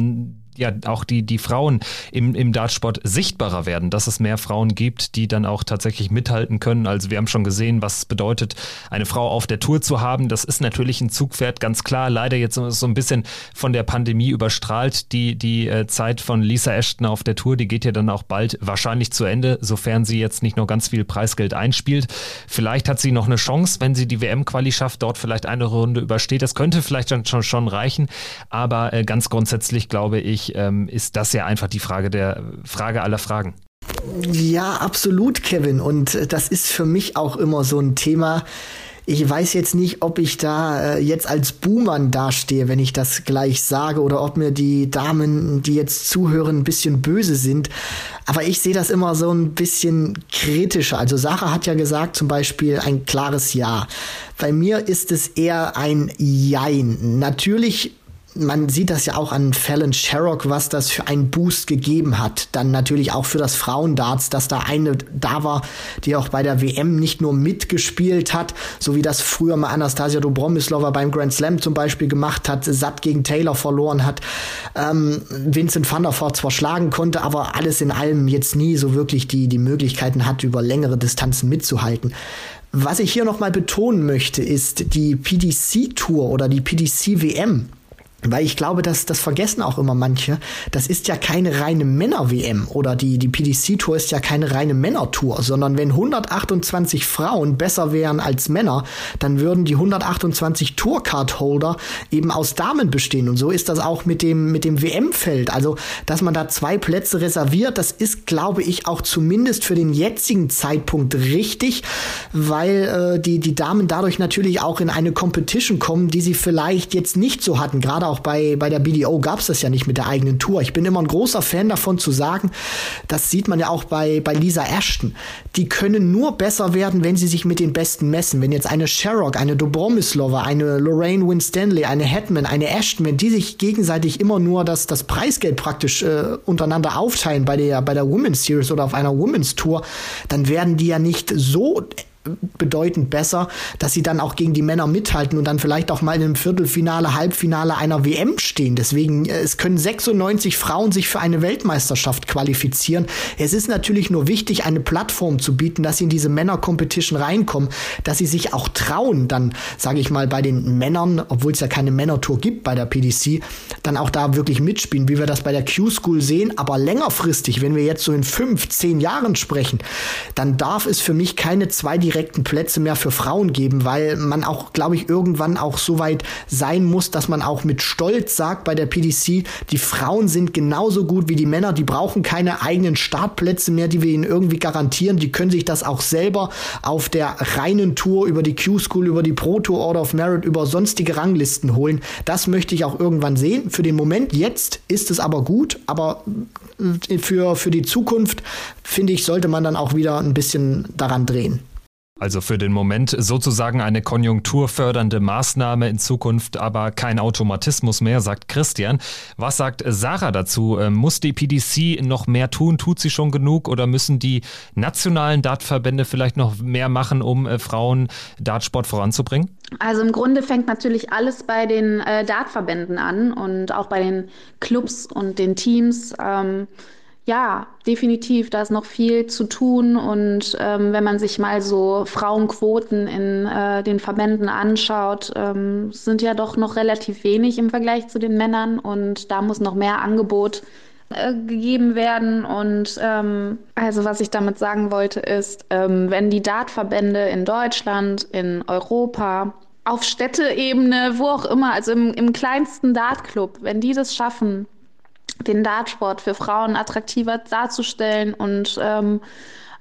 ja auch die, die Frauen im, im Dartsport sichtbarer werden, dass es mehr Frauen gibt, die dann auch tatsächlich mithalten können. Also wir haben schon gesehen, was es bedeutet, eine Frau auf der Tour zu haben. Das ist natürlich ein Zugpferd, ganz klar. Leider jetzt so ein bisschen von der Pandemie überstrahlt. Die, die äh, Zeit von Lisa Ashton auf der Tour, die geht ja dann auch bald wahrscheinlich zu Ende, sofern sie jetzt nicht nur ganz viel Preisgeld einspielt. Vielleicht hat sie noch eine Chance, wenn sie die WM-Quali schafft, dort vielleicht eine Runde übersteht. Das könnte vielleicht schon, schon reichen. Aber äh, ganz grundsätzlich glaube ich, ähm, ist das ja einfach die Frage der Frage aller Fragen. Ja, absolut, Kevin. Und äh, das ist für mich auch immer so ein Thema. Ich weiß jetzt nicht, ob ich da äh, jetzt als Buhmann dastehe, wenn ich das gleich sage, oder ob mir die Damen, die jetzt zuhören, ein bisschen böse sind. Aber ich sehe das immer so ein bisschen kritischer. Also Sarah hat ja gesagt, zum Beispiel ein klares Ja. Bei mir ist es eher ein Jein. Natürlich man sieht das ja auch an Fallon Sherrock, was das für einen Boost gegeben hat. Dann natürlich auch für das Frauendarts, dass da eine da war, die auch bei der WM nicht nur mitgespielt hat, so wie das früher mal Anastasia Dobromislova beim Grand Slam zum Beispiel gemacht hat, satt gegen Taylor verloren hat, ähm, Vincent van der Voort zwar schlagen konnte, aber alles in allem jetzt nie so wirklich die, die Möglichkeiten hat, über längere Distanzen mitzuhalten. Was ich hier nochmal betonen möchte, ist die PDC-Tour oder die PDC-WM weil ich glaube, dass das vergessen auch immer manche. Das ist ja keine reine Männer-WM oder die, die PDC-Tour ist ja keine reine Männer-Tour, sondern wenn 128 Frauen besser wären als Männer, dann würden die 128 Tourcard-Holder eben aus Damen bestehen. Und so ist das auch mit dem, mit dem WM-Feld. Also, dass man da zwei Plätze reserviert, das ist, glaube ich, auch zumindest für den jetzigen Zeitpunkt richtig, weil äh, die, die Damen dadurch natürlich auch in eine Competition kommen, die sie vielleicht jetzt nicht so hatten. Gerade auch bei, bei der BDO gab es das ja nicht mit der eigenen Tour. Ich bin immer ein großer Fan davon zu sagen, das sieht man ja auch bei, bei Lisa Ashton. Die können nur besser werden, wenn sie sich mit den Besten messen. Wenn jetzt eine Sherrock, eine Dobromislova, eine Lorraine Winstanley, eine Hetman, eine Ashton, wenn die sich gegenseitig immer nur das, das Preisgeld praktisch äh, untereinander aufteilen bei der, bei der Women's Series oder auf einer Women's Tour, dann werden die ja nicht so bedeutend besser, dass sie dann auch gegen die Männer mithalten und dann vielleicht auch mal in einem Viertelfinale, Halbfinale einer WM stehen. Deswegen, äh, es können 96 Frauen sich für eine Weltmeisterschaft qualifizieren. Es ist natürlich nur wichtig, eine Plattform zu bieten, dass sie in diese Männer-Competition reinkommen, dass sie sich auch trauen, dann, sage ich mal, bei den Männern, obwohl es ja keine Männertour gibt bei der PDC, dann auch da wirklich mitspielen, wie wir das bei der Q-School sehen. Aber längerfristig, wenn wir jetzt so in fünf, zehn Jahren sprechen, dann darf es für mich keine zwei direkten Plätze mehr für Frauen geben, weil man auch, glaube ich, irgendwann auch so weit sein muss, dass man auch mit Stolz sagt bei der PDC, die Frauen sind genauso gut wie die Männer, die brauchen keine eigenen Startplätze mehr, die wir ihnen irgendwie garantieren, die können sich das auch selber auf der reinen Tour über die Q-School, über die Pro Tour Order of Merit, über sonstige Ranglisten holen. Das möchte ich auch irgendwann sehen. Für den Moment jetzt ist es aber gut, aber für, für die Zukunft, finde ich, sollte man dann auch wieder ein bisschen daran drehen. Also für den Moment sozusagen eine konjunkturfördernde Maßnahme in Zukunft, aber kein Automatismus mehr, sagt Christian. Was sagt Sarah dazu? Ähm, muss die PDC noch mehr tun? Tut sie schon genug? Oder müssen die nationalen Dartverbände vielleicht noch mehr machen, um äh, Frauen Dartsport voranzubringen? Also im Grunde fängt natürlich alles bei den äh, Dartverbänden an und auch bei den Clubs und den Teams. Ähm, ja, definitiv, da ist noch viel zu tun. Und ähm, wenn man sich mal so Frauenquoten in äh, den Verbänden anschaut, ähm, sind ja doch noch relativ wenig im Vergleich zu den Männern. Und da muss noch mehr Angebot äh, gegeben werden. Und ähm, also was ich damit sagen wollte, ist, ähm, wenn die Dartverbände in Deutschland, in Europa, auf Städteebene, wo auch immer, also im, im kleinsten Dartclub, wenn die das schaffen, den Dartsport für Frauen attraktiver darzustellen und, ähm,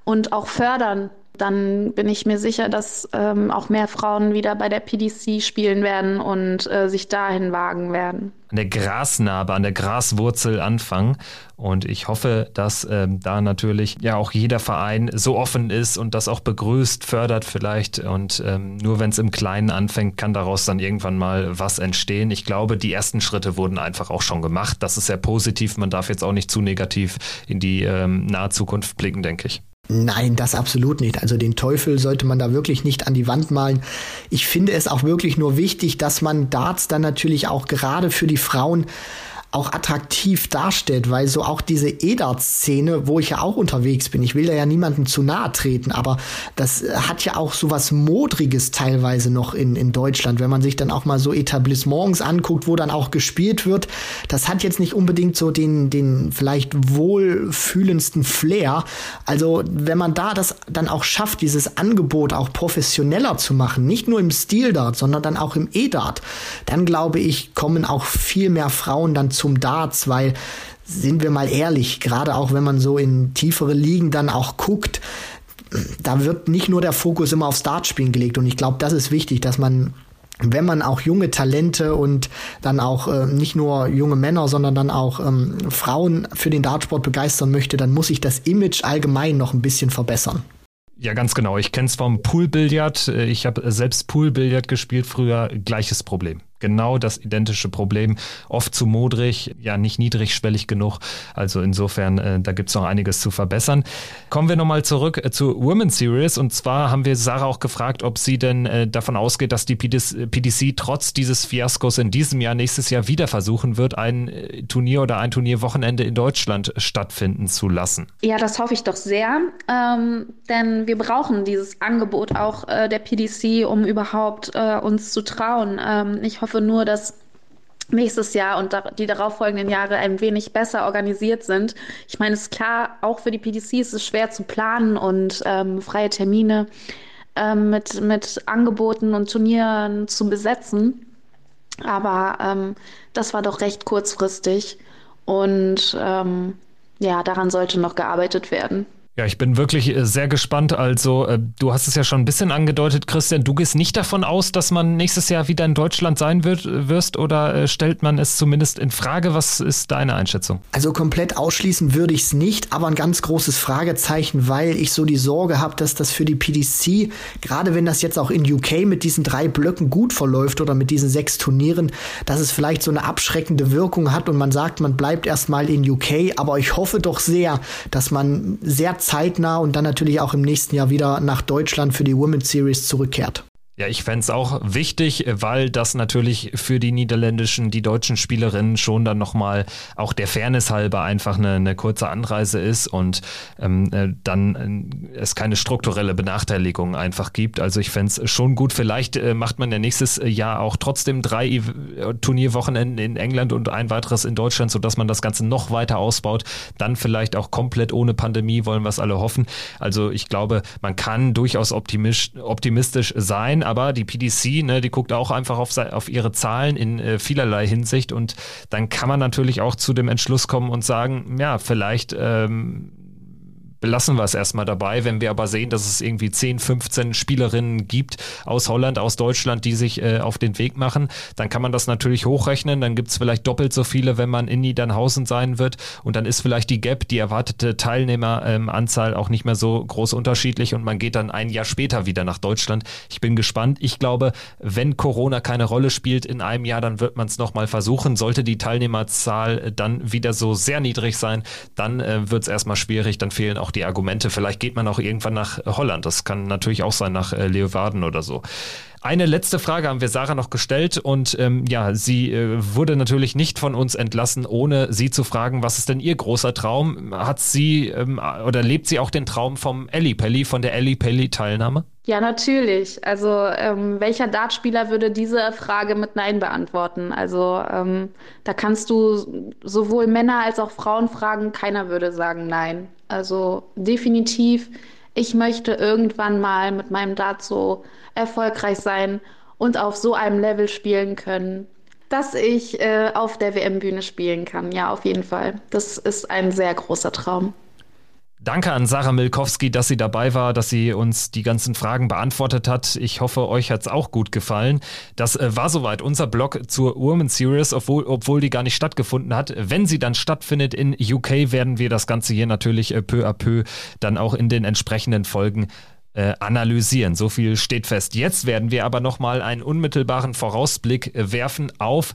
und auch fördern, dann bin ich mir sicher, dass ähm, auch mehr Frauen wieder bei der PDC spielen werden und äh, sich dahin wagen werden. An der Grasnarbe, an der Graswurzel anfangen. Und ich hoffe, dass ähm, da natürlich ja auch jeder Verein so offen ist und das auch begrüßt, fördert vielleicht. Und ähm, nur wenn es im Kleinen anfängt, kann daraus dann irgendwann mal was entstehen. Ich glaube, die ersten Schritte wurden einfach auch schon gemacht. Das ist sehr positiv. Man darf jetzt auch nicht zu negativ in die ähm, nahe Zukunft blicken, denke ich. Nein, das absolut nicht. Also den Teufel sollte man da wirklich nicht an die Wand malen. Ich finde es auch wirklich nur wichtig, dass man Darts dann natürlich auch gerade für die Frauen auch attraktiv darstellt, weil so auch diese EDART-Szene, wo ich ja auch unterwegs bin, ich will da ja niemandem zu nahe treten, aber das hat ja auch so was Modriges teilweise noch in, in Deutschland, wenn man sich dann auch mal so Etablissements anguckt, wo dann auch gespielt wird. Das hat jetzt nicht unbedingt so den, den vielleicht wohlfühlendsten Flair. Also wenn man da das dann auch schafft, dieses Angebot auch professioneller zu machen, nicht nur im Stil-Dart, sondern dann auch im E-Dart, dann glaube ich, kommen auch viel mehr Frauen dann zu zum Darts, weil sind wir mal ehrlich, gerade auch wenn man so in tiefere Ligen dann auch guckt, da wird nicht nur der Fokus immer aufs Dartspielen gelegt und ich glaube, das ist wichtig, dass man wenn man auch junge Talente und dann auch äh, nicht nur junge Männer, sondern dann auch ähm, Frauen für den Dartsport begeistern möchte, dann muss sich das Image allgemein noch ein bisschen verbessern. Ja, ganz genau. Ich kenne es vom Poolbillard. Ich habe selbst Poolbillard gespielt früher. Gleiches Problem genau das identische Problem. Oft zu modrig, ja nicht niedrigschwellig genug. Also insofern, äh, da gibt es noch einiges zu verbessern. Kommen wir nochmal zurück äh, zu Women's Series. Und zwar haben wir Sarah auch gefragt, ob sie denn äh, davon ausgeht, dass die PDC, PDC trotz dieses Fiaskos in diesem Jahr, nächstes Jahr wieder versuchen wird, ein äh, Turnier oder ein Turnierwochenende in Deutschland stattfinden zu lassen. Ja, das hoffe ich doch sehr. Ähm, denn wir brauchen dieses Angebot auch äh, der PDC, um überhaupt äh, uns zu trauen. Ähm, ich hoffe, hoffe nur, dass nächstes Jahr und die darauffolgenden Jahre ein wenig besser organisiert sind. Ich meine, es ist klar, auch für die PDC ist es schwer zu planen und ähm, freie Termine ähm, mit, mit Angeboten und Turnieren zu besetzen. Aber ähm, das war doch recht kurzfristig und ähm, ja, daran sollte noch gearbeitet werden. Ja, ich bin wirklich äh, sehr gespannt. Also, äh, du hast es ja schon ein bisschen angedeutet, Christian. Du gehst nicht davon aus, dass man nächstes Jahr wieder in Deutschland sein wird, wirst oder äh, stellt man es zumindest in Frage? Was ist deine Einschätzung? Also komplett ausschließen würde ich es nicht, aber ein ganz großes Fragezeichen, weil ich so die Sorge habe, dass das für die PDC, gerade wenn das jetzt auch in UK mit diesen drei Blöcken gut verläuft oder mit diesen sechs Turnieren, dass es vielleicht so eine abschreckende Wirkung hat und man sagt, man bleibt erstmal in UK. Aber ich hoffe doch sehr, dass man sehr zeitnah und dann natürlich auch im nächsten Jahr wieder nach Deutschland für die Women's Series zurückkehrt. Ja, ich fände es auch wichtig, weil das natürlich für die niederländischen, die deutschen Spielerinnen schon dann nochmal auch der Fairness halber einfach eine, eine kurze Anreise ist und ähm, äh, dann äh, es keine strukturelle Benachteiligung einfach gibt. Also ich fände es schon gut. Vielleicht äh, macht man ja nächstes Jahr auch trotzdem drei e Turnierwochenenden in England und ein weiteres in Deutschland, sodass man das Ganze noch weiter ausbaut. Dann vielleicht auch komplett ohne Pandemie, wollen wir es alle hoffen. Also ich glaube, man kann durchaus optimistisch sein aber die PDC, ne, die guckt auch einfach auf, auf ihre Zahlen in äh, vielerlei Hinsicht. Und dann kann man natürlich auch zu dem Entschluss kommen und sagen, ja, vielleicht ähm, belassen wir es erstmal dabei. Wenn wir aber sehen, dass es irgendwie 10, 15 Spielerinnen gibt aus Holland, aus Deutschland, die sich äh, auf den Weg machen, dann kann man das natürlich hochrechnen. Dann gibt es vielleicht doppelt so viele, wenn man in Niedernhausen sein wird. Und dann ist vielleicht die Gap, die erwartete Teilnehmeranzahl ähm, auch nicht mehr so groß unterschiedlich und man geht dann ein Jahr später wieder nach Deutschland. Ich bin gespannt. Ich glaube, wenn Corona keine Rolle spielt in einem Jahr, dann wird man es nochmal versuchen. Sollte die Teilnehmerzahl dann wieder so sehr niedrig sein, dann äh, wird es erstmal schwierig. Dann fehlen auch die Argumente. Vielleicht geht man auch irgendwann nach Holland. Das kann natürlich auch sein, nach äh, Leeuwarden oder so. Eine letzte Frage haben wir Sarah noch gestellt und ähm, ja, sie äh, wurde natürlich nicht von uns entlassen, ohne sie zu fragen, was ist denn ihr großer Traum? Hat sie ähm, oder lebt sie auch den Traum vom Ellie Pelli, von der Ellie Pelli Teilnahme? Ja, natürlich. Also ähm, welcher Dartspieler würde diese Frage mit Nein beantworten? Also ähm, da kannst du sowohl Männer als auch Frauen fragen, keiner würde sagen Nein. Also definitiv, ich möchte irgendwann mal mit meinem Dart so erfolgreich sein und auf so einem Level spielen können, dass ich äh, auf der WM-Bühne spielen kann. Ja, auf jeden Fall. Das ist ein sehr großer Traum. Danke an Sarah Milkowski, dass sie dabei war, dass sie uns die ganzen Fragen beantwortet hat. Ich hoffe, euch hat es auch gut gefallen. Das äh, war soweit unser Blog zur Women Series, obwohl, obwohl die gar nicht stattgefunden hat. Wenn sie dann stattfindet in UK, werden wir das Ganze hier natürlich äh, peu à peu dann auch in den entsprechenden Folgen äh, analysieren. So viel steht fest. Jetzt werden wir aber nochmal einen unmittelbaren Vorausblick werfen auf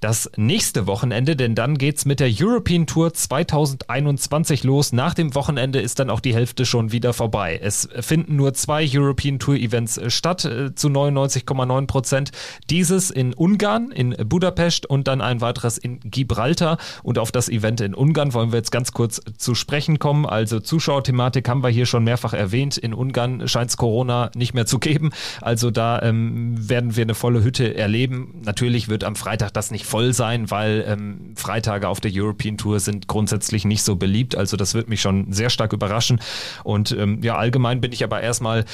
das nächste Wochenende, denn dann geht's mit der European Tour 2021 los. Nach dem Wochenende ist dann auch die Hälfte schon wieder vorbei. Es finden nur zwei European Tour Events äh, statt, äh, zu 99,9 Prozent. Dieses in Ungarn, in Budapest und dann ein weiteres in Gibraltar. Und auf das Event in Ungarn wollen wir jetzt ganz kurz zu sprechen kommen. Also Zuschauerthematik haben wir hier schon mehrfach erwähnt. In Ungarn scheint es Corona nicht mehr zu geben. Also da ähm, werden wir eine volle Hütte erleben. Natürlich wird am Freitag das nicht voll sein, weil ähm, Freitage auf der European Tour sind grundsätzlich nicht so beliebt. Also das wird mich schon sehr stark überraschen. Und ähm, ja, allgemein bin ich aber erstmal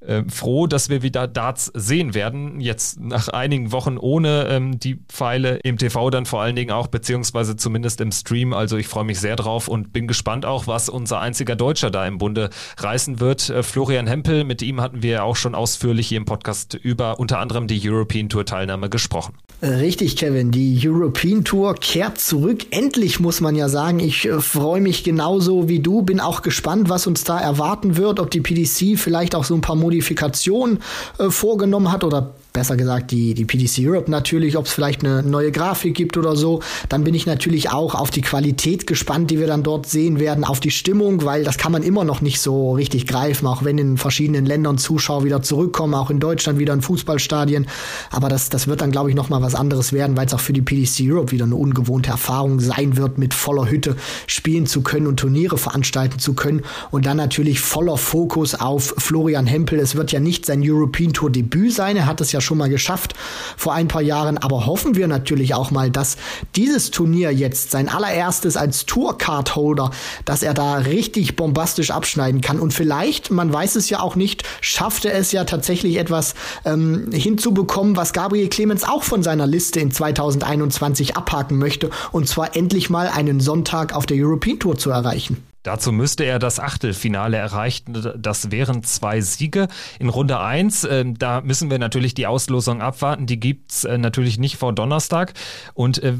äh, froh, dass wir wieder Darts sehen werden. Jetzt nach einigen Wochen ohne ähm, die Pfeile im TV dann vor allen Dingen auch, beziehungsweise zumindest im Stream. Also ich freue mich sehr drauf und bin gespannt auch, was unser einziger Deutscher da im Bunde reißen wird. Äh, Florian Hempel, mit ihm hatten wir auch schon ausführlich hier im Podcast über unter anderem die European Tour Teilnahme gesprochen. Richtig, Kevin. Die European Tour kehrt zurück. Endlich muss man ja sagen. Ich äh, freue mich genauso wie du. Bin auch gespannt, was uns da erwarten wird. Ob die PDC vielleicht auch so ein paar Modifikationen äh, vorgenommen hat oder besser gesagt die, die PDC Europe natürlich, ob es vielleicht eine neue Grafik gibt oder so. Dann bin ich natürlich auch auf die Qualität gespannt, die wir dann dort sehen werden, auf die Stimmung, weil das kann man immer noch nicht so richtig greifen, auch wenn in verschiedenen Ländern Zuschauer wieder zurückkommen, auch in Deutschland wieder in Fußballstadien. Aber das, das wird dann, glaube ich, nochmal was anderes werden, weil es auch für die PDC Europe wieder eine ungewohnte Erfahrung sein wird, mit voller Hütte spielen zu können und Turniere veranstalten zu können. Und dann natürlich voller Fokus auf Florian Hempel. Es wird ja nicht sein European Tour Debüt sein. Er hat es ja schon mal geschafft vor ein paar Jahren. Aber hoffen wir natürlich auch mal, dass dieses Turnier jetzt sein allererstes als Tourcard-Holder, dass er da richtig bombastisch abschneiden kann. Und vielleicht, man weiß es ja auch nicht, schafft er es ja tatsächlich etwas ähm, hinzubekommen, was Gabriel Clemens auch von seiner Liste in 2021 abhaken möchte. Und zwar endlich mal einen Sonntag auf der European Tour zu erreichen. Dazu müsste er das Achtelfinale erreichen. Das wären zwei Siege in Runde 1. Ähm, da müssen wir natürlich die Auslosung abwarten. Die gibt's äh, natürlich nicht vor Donnerstag. Und äh,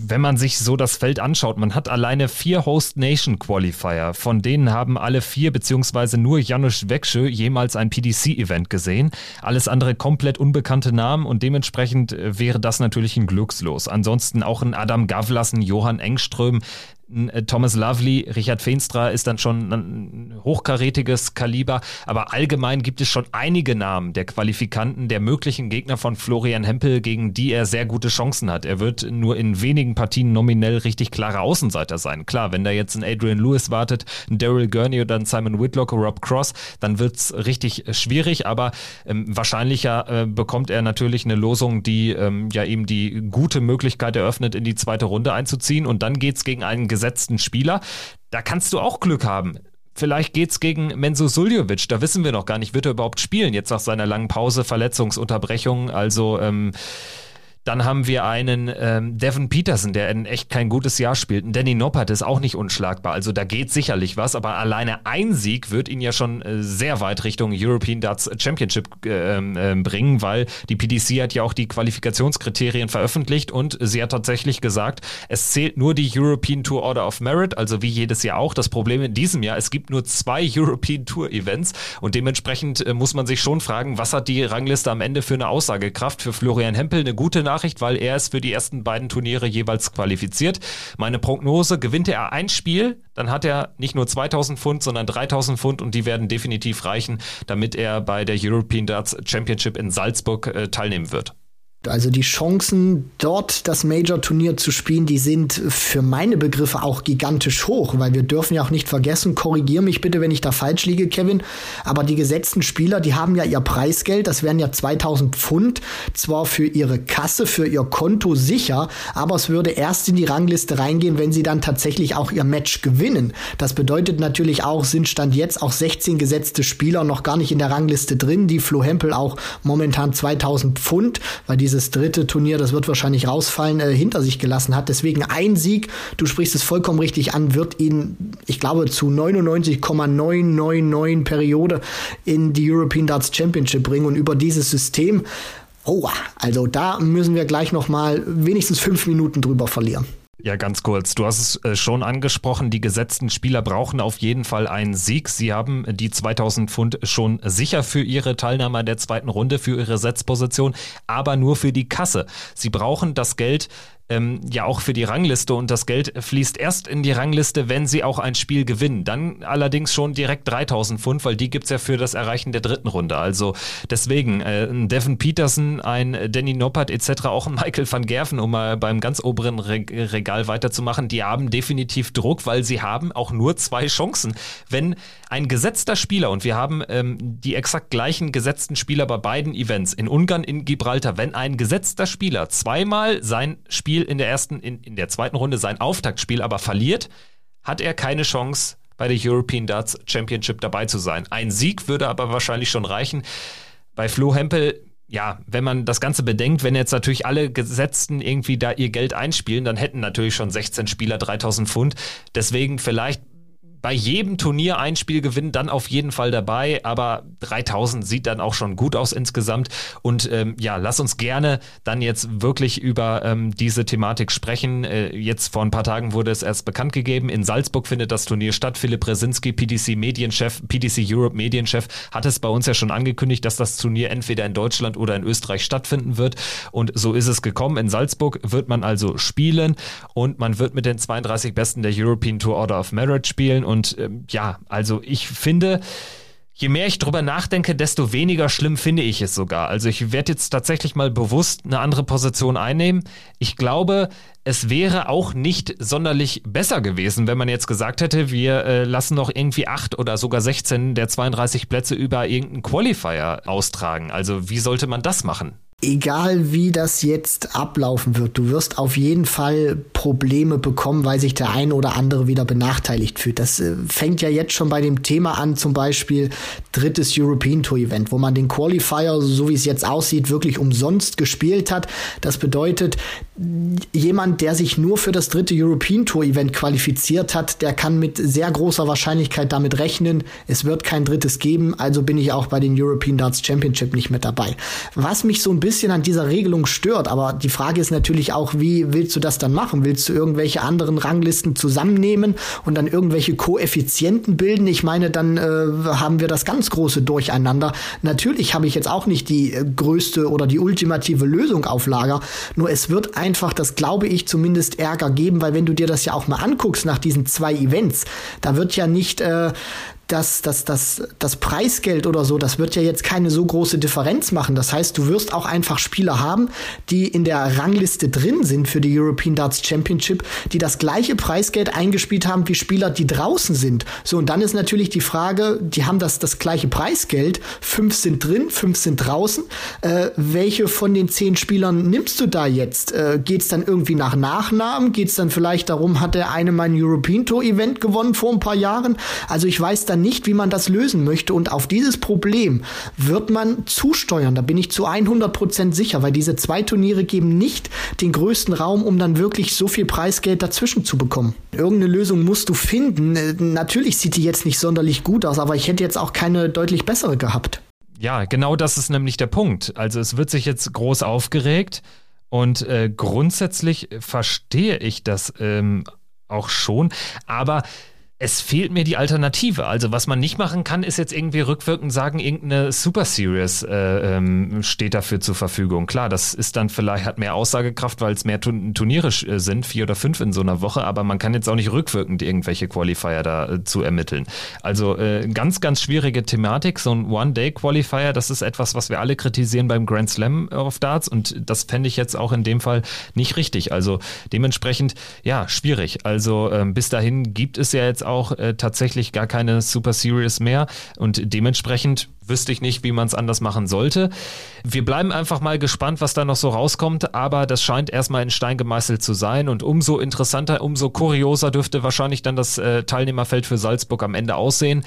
wenn man sich so das Feld anschaut, man hat alleine vier Host Nation Qualifier. Von denen haben alle vier beziehungsweise nur Janusz Wekschö jemals ein PDC-Event gesehen. Alles andere komplett unbekannte Namen und dementsprechend äh, wäre das natürlich ein Glückslos. Ansonsten auch ein Adam Gavlas, ein Johann Engström, Thomas Lovely, Richard Feenstra ist dann schon ein hochkarätiges Kaliber, aber allgemein gibt es schon einige Namen der Qualifikanten, der möglichen Gegner von Florian Hempel, gegen die er sehr gute Chancen hat. Er wird nur in wenigen Partien nominell richtig klare Außenseiter sein. Klar, wenn da jetzt ein Adrian Lewis wartet, ein Daryl Gurney oder ein Simon Whitlock, Rob Cross, dann wird's richtig schwierig, aber ähm, wahrscheinlicher äh, bekommt er natürlich eine Losung, die ähm, ja ihm die gute Möglichkeit eröffnet, in die zweite Runde einzuziehen und dann geht's gegen einen gesetzten Spieler. Da kannst du auch Glück haben. Vielleicht geht's gegen Menzo Suljovic, da wissen wir noch gar nicht, wird er überhaupt spielen, jetzt nach seiner langen Pause, Verletzungsunterbrechung, also ähm, dann haben wir einen ähm, Devin Peterson, der in echt kein gutes Jahr spielt. Ein Danny Noppert ist auch nicht unschlagbar. Also da geht sicherlich was, aber alleine ein Sieg wird ihn ja schon äh, sehr weit Richtung European Darts Championship äh, äh, bringen, weil die PDC hat ja auch die Qualifikationskriterien veröffentlicht und sie hat tatsächlich gesagt, es zählt nur die European Tour Order of Merit, also wie jedes Jahr auch. Das Problem in diesem Jahr, es gibt nur zwei European Tour Events und dementsprechend äh, muss man sich schon fragen, was hat die Rangliste am Ende für eine Aussagekraft? Für Florian Hempel eine gute Nachricht Nachricht, weil er ist für die ersten beiden Turniere jeweils qualifiziert. Meine Prognose, gewinnt er ein Spiel, dann hat er nicht nur 2000 Pfund, sondern 3000 Pfund und die werden definitiv reichen, damit er bei der European Darts Championship in Salzburg äh, teilnehmen wird. Also die Chancen, dort das Major-Turnier zu spielen, die sind für meine Begriffe auch gigantisch hoch, weil wir dürfen ja auch nicht vergessen, korrigier mich bitte, wenn ich da falsch liege, Kevin, aber die gesetzten Spieler, die haben ja ihr Preisgeld, das wären ja 2000 Pfund, zwar für ihre Kasse, für ihr Konto sicher, aber es würde erst in die Rangliste reingehen, wenn sie dann tatsächlich auch ihr Match gewinnen. Das bedeutet natürlich auch, sind Stand jetzt auch 16 gesetzte Spieler noch gar nicht in der Rangliste drin, die Flo Hempel auch momentan 2000 Pfund, weil die dieses dritte Turnier, das wird wahrscheinlich rausfallen, äh, hinter sich gelassen hat. Deswegen ein Sieg, du sprichst es vollkommen richtig an, wird ihn, ich glaube, zu 99,999 Periode in die European Darts Championship bringen und über dieses System Oh, also da müssen wir gleich noch mal wenigstens fünf Minuten drüber verlieren. Ja, ganz kurz. Du hast es äh, schon angesprochen, die gesetzten Spieler brauchen auf jeden Fall einen Sieg. Sie haben die 2000 Pfund schon sicher für ihre Teilnahme der zweiten Runde, für ihre Setzposition, aber nur für die Kasse. Sie brauchen das Geld ähm, ja auch für die Rangliste und das Geld fließt erst in die Rangliste, wenn sie auch ein Spiel gewinnen. Dann allerdings schon direkt 3000 Pfund, weil die gibt's ja für das Erreichen der dritten Runde. Also deswegen äh, ein Devin Peterson, ein Danny Noppert etc., auch ein Michael van Gerven, um mal beim ganz oberen Re Regal weiterzumachen, die haben definitiv Druck, weil sie haben auch nur zwei Chancen. Wenn ein gesetzter Spieler, und wir haben ähm, die exakt gleichen gesetzten Spieler bei beiden Events, in Ungarn, in Gibraltar, wenn ein gesetzter Spieler zweimal sein Spiel in der ersten, in, in der zweiten Runde sein Auftaktspiel aber verliert, hat er keine Chance, bei der European Darts Championship dabei zu sein. Ein Sieg würde aber wahrscheinlich schon reichen. Bei Flo Hempel ja, wenn man das Ganze bedenkt, wenn jetzt natürlich alle Gesetzten irgendwie da ihr Geld einspielen, dann hätten natürlich schon 16 Spieler 3000 Pfund. Deswegen vielleicht bei jedem Turnier ein Spiel gewinnen, dann auf jeden Fall dabei. Aber 3000 sieht dann auch schon gut aus insgesamt. Und ähm, ja, lass uns gerne dann jetzt wirklich über ähm, diese Thematik sprechen. Äh, jetzt vor ein paar Tagen wurde es erst bekannt gegeben. In Salzburg findet das Turnier statt. Philipp Resinski, PDC Medienchef, PDC Europe Medienchef, hat es bei uns ja schon angekündigt, dass das Turnier entweder in Deutschland oder in Österreich stattfinden wird. Und so ist es gekommen. In Salzburg wird man also spielen und man wird mit den 32 Besten der European Tour Order of Merit spielen. Und ähm, ja, also ich finde, je mehr ich drüber nachdenke, desto weniger schlimm finde ich es sogar. Also ich werde jetzt tatsächlich mal bewusst eine andere Position einnehmen. Ich glaube, es wäre auch nicht sonderlich besser gewesen, wenn man jetzt gesagt hätte, wir äh, lassen noch irgendwie acht oder sogar 16 der 32 Plätze über irgendeinen Qualifier austragen. Also wie sollte man das machen? Egal wie das jetzt ablaufen wird, du wirst auf jeden Fall Probleme bekommen, weil sich der ein oder andere wieder benachteiligt fühlt. Das äh, fängt ja jetzt schon bei dem Thema an, zum Beispiel drittes European Tour Event, wo man den Qualifier, so wie es jetzt aussieht, wirklich umsonst gespielt hat. Das bedeutet, jemand, der sich nur für das dritte European Tour Event qualifiziert hat, der kann mit sehr großer Wahrscheinlichkeit damit rechnen, es wird kein drittes geben, also bin ich auch bei den European Darts Championship nicht mit dabei. Was mich so ein bisschen bisschen an dieser Regelung stört. Aber die Frage ist natürlich auch, wie willst du das dann machen? Willst du irgendwelche anderen Ranglisten zusammennehmen und dann irgendwelche Koeffizienten bilden? Ich meine, dann äh, haben wir das ganz große Durcheinander. Natürlich habe ich jetzt auch nicht die äh, größte oder die ultimative Lösung auf Lager. Nur es wird einfach, das glaube ich zumindest, Ärger geben, weil wenn du dir das ja auch mal anguckst nach diesen zwei Events, da wird ja nicht äh, das, das, das, das Preisgeld oder so, das wird ja jetzt keine so große Differenz machen. Das heißt, du wirst auch einfach Spieler haben, die in der Rangliste drin sind für die European Darts Championship, die das gleiche Preisgeld eingespielt haben wie Spieler, die draußen sind. So, und dann ist natürlich die Frage, die haben das, das gleiche Preisgeld, fünf sind drin, fünf sind draußen. Äh, welche von den zehn Spielern nimmst du da jetzt? Äh, Geht es dann irgendwie nach Nachnamen? Geht es dann vielleicht darum, hat der eine mein European Tour Event gewonnen vor ein paar Jahren? Also ich weiß dann nicht, wie man das lösen möchte. Und auf dieses Problem wird man zusteuern. Da bin ich zu 100 Prozent sicher, weil diese zwei Turniere geben nicht den größten Raum, um dann wirklich so viel Preisgeld dazwischen zu bekommen. Irgendeine Lösung musst du finden. Äh, natürlich sieht die jetzt nicht sonderlich gut aus, aber ich hätte jetzt auch keine deutlich bessere gehabt. Ja, genau das ist nämlich der Punkt. Also es wird sich jetzt groß aufgeregt und äh, grundsätzlich verstehe ich das ähm, auch schon, aber es fehlt mir die Alternative. Also was man nicht machen kann, ist jetzt irgendwie rückwirkend sagen, irgendeine Super Series äh, ähm, steht dafür zur Verfügung. Klar, das ist dann vielleicht, hat mehr Aussagekraft, weil es mehr Turniere äh, sind, vier oder fünf in so einer Woche, aber man kann jetzt auch nicht rückwirkend irgendwelche Qualifier da äh, zu ermitteln. Also äh, ganz, ganz schwierige Thematik. So ein One-Day-Qualifier, das ist etwas, was wir alle kritisieren beim Grand Slam of Darts und das fände ich jetzt auch in dem Fall nicht richtig. Also dementsprechend, ja, schwierig. Also ähm, bis dahin gibt es ja jetzt auch äh, tatsächlich gar keine Super Series mehr und dementsprechend wüsste ich nicht, wie man es anders machen sollte. Wir bleiben einfach mal gespannt, was da noch so rauskommt, aber das scheint erstmal in Stein gemeißelt zu sein und umso interessanter, umso kurioser dürfte wahrscheinlich dann das äh, Teilnehmerfeld für Salzburg am Ende aussehen.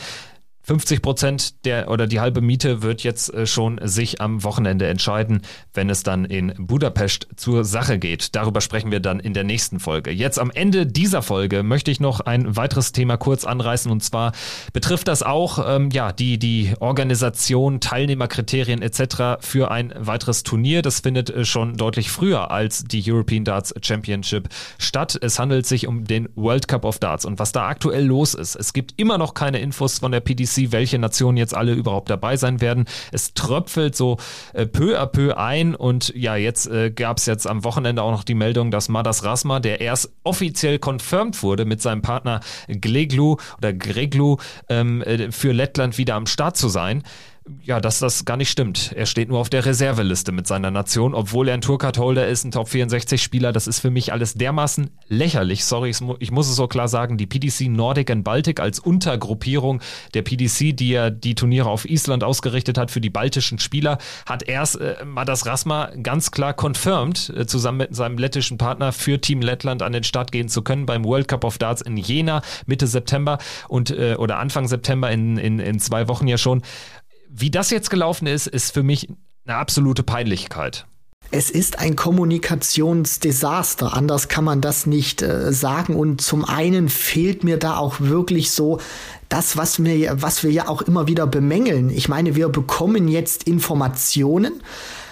50 Prozent der oder die halbe Miete wird jetzt äh, schon sich am Wochenende entscheiden, wenn es dann in Budapest zur Sache geht. Darüber sprechen wir dann in der nächsten Folge. Jetzt am Ende dieser Folge möchte ich noch ein weiteres Thema kurz anreißen und zwar betrifft das auch ähm, ja die die Organisation, Teilnehmerkriterien etc. für ein weiteres Turnier. Das findet äh, schon deutlich früher als die European Darts Championship statt. Es handelt sich um den World Cup of Darts und was da aktuell los ist. Es gibt immer noch keine Infos von der PDC sie, welche Nationen jetzt alle überhaupt dabei sein werden. Es tröpfelt so äh, peu à peu ein und ja, jetzt äh, gab es jetzt am Wochenende auch noch die Meldung, dass Madas Rasma, der erst offiziell confirmed wurde mit seinem Partner Gleglu oder Greglu ähm, äh, für Lettland wieder am Start zu sein ja, dass das gar nicht stimmt. Er steht nur auf der Reserveliste mit seiner Nation, obwohl er ein Tourcard-Holder ist, ein Top-64-Spieler. Das ist für mich alles dermaßen lächerlich. Sorry, ich muss es so klar sagen. Die PDC Nordic and Baltic als Untergruppierung der PDC, die ja die Turniere auf Island ausgerichtet hat für die baltischen Spieler, hat erst äh, Madas Rasma ganz klar confirmed, äh, zusammen mit seinem lettischen Partner für Team Lettland an den Start gehen zu können beim World Cup of Darts in Jena Mitte September und äh, oder Anfang September in, in, in zwei Wochen ja schon. Wie das jetzt gelaufen ist, ist für mich eine absolute Peinlichkeit. Es ist ein Kommunikationsdesaster. Anders kann man das nicht äh, sagen. Und zum einen fehlt mir da auch wirklich so das, was wir, was wir ja auch immer wieder bemängeln. Ich meine, wir bekommen jetzt Informationen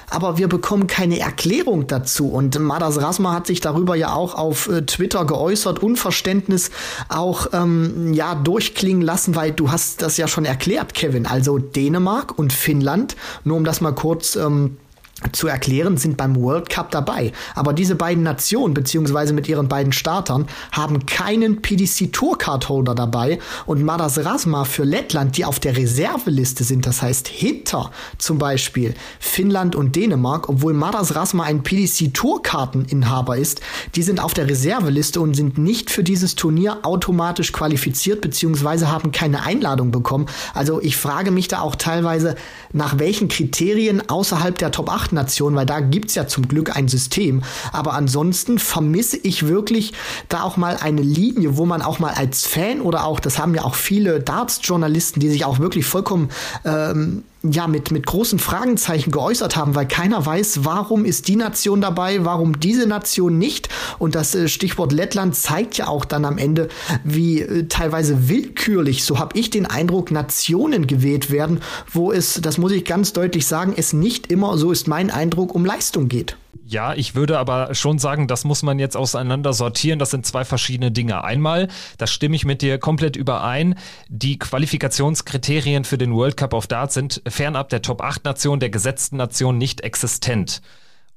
aber wir bekommen keine Erklärung dazu. Und Madas Rasma hat sich darüber ja auch auf äh, Twitter geäußert, Unverständnis auch ähm, ja durchklingen lassen, weil du hast das ja schon erklärt, Kevin. Also Dänemark und Finnland, nur um das mal kurz ähm, zu erklären, sind beim World Cup dabei. Aber diese beiden Nationen, beziehungsweise mit ihren beiden Startern, haben keinen PDC Tourcard Holder dabei und Madas Rasma für Lettland, die auf der Reserveliste sind, das heißt hinter zum Beispiel Finnland und Dänemark, obwohl Madas Rasma ein PDC Tourkarteninhaber ist, die sind auf der Reserveliste und sind nicht für dieses Turnier automatisch qualifiziert, beziehungsweise haben keine Einladung bekommen. Also ich frage mich da auch teilweise, nach welchen Kriterien außerhalb der Top 8 Nation, weil da gibt's ja zum Glück ein System. Aber ansonsten vermisse ich wirklich da auch mal eine Linie, wo man auch mal als Fan oder auch, das haben ja auch viele Darts-Journalisten, die sich auch wirklich vollkommen ähm, ja mit, mit großen Fragenzeichen geäußert haben, weil keiner weiß, warum ist die Nation dabei, warum diese Nation nicht. Und das äh, Stichwort Lettland zeigt ja auch dann am Ende, wie äh, teilweise willkürlich, so habe ich den Eindruck, Nationen gewählt werden, wo es, das muss ich ganz deutlich sagen, es nicht immer, so ist mein Eindruck, um Leistung geht. Ja, ich würde aber schon sagen, das muss man jetzt auseinander sortieren. Das sind zwei verschiedene Dinge. Einmal, da stimme ich mit dir komplett überein, die Qualifikationskriterien für den World Cup of Darts sind fernab der Top 8 Nation, der gesetzten Nation nicht existent.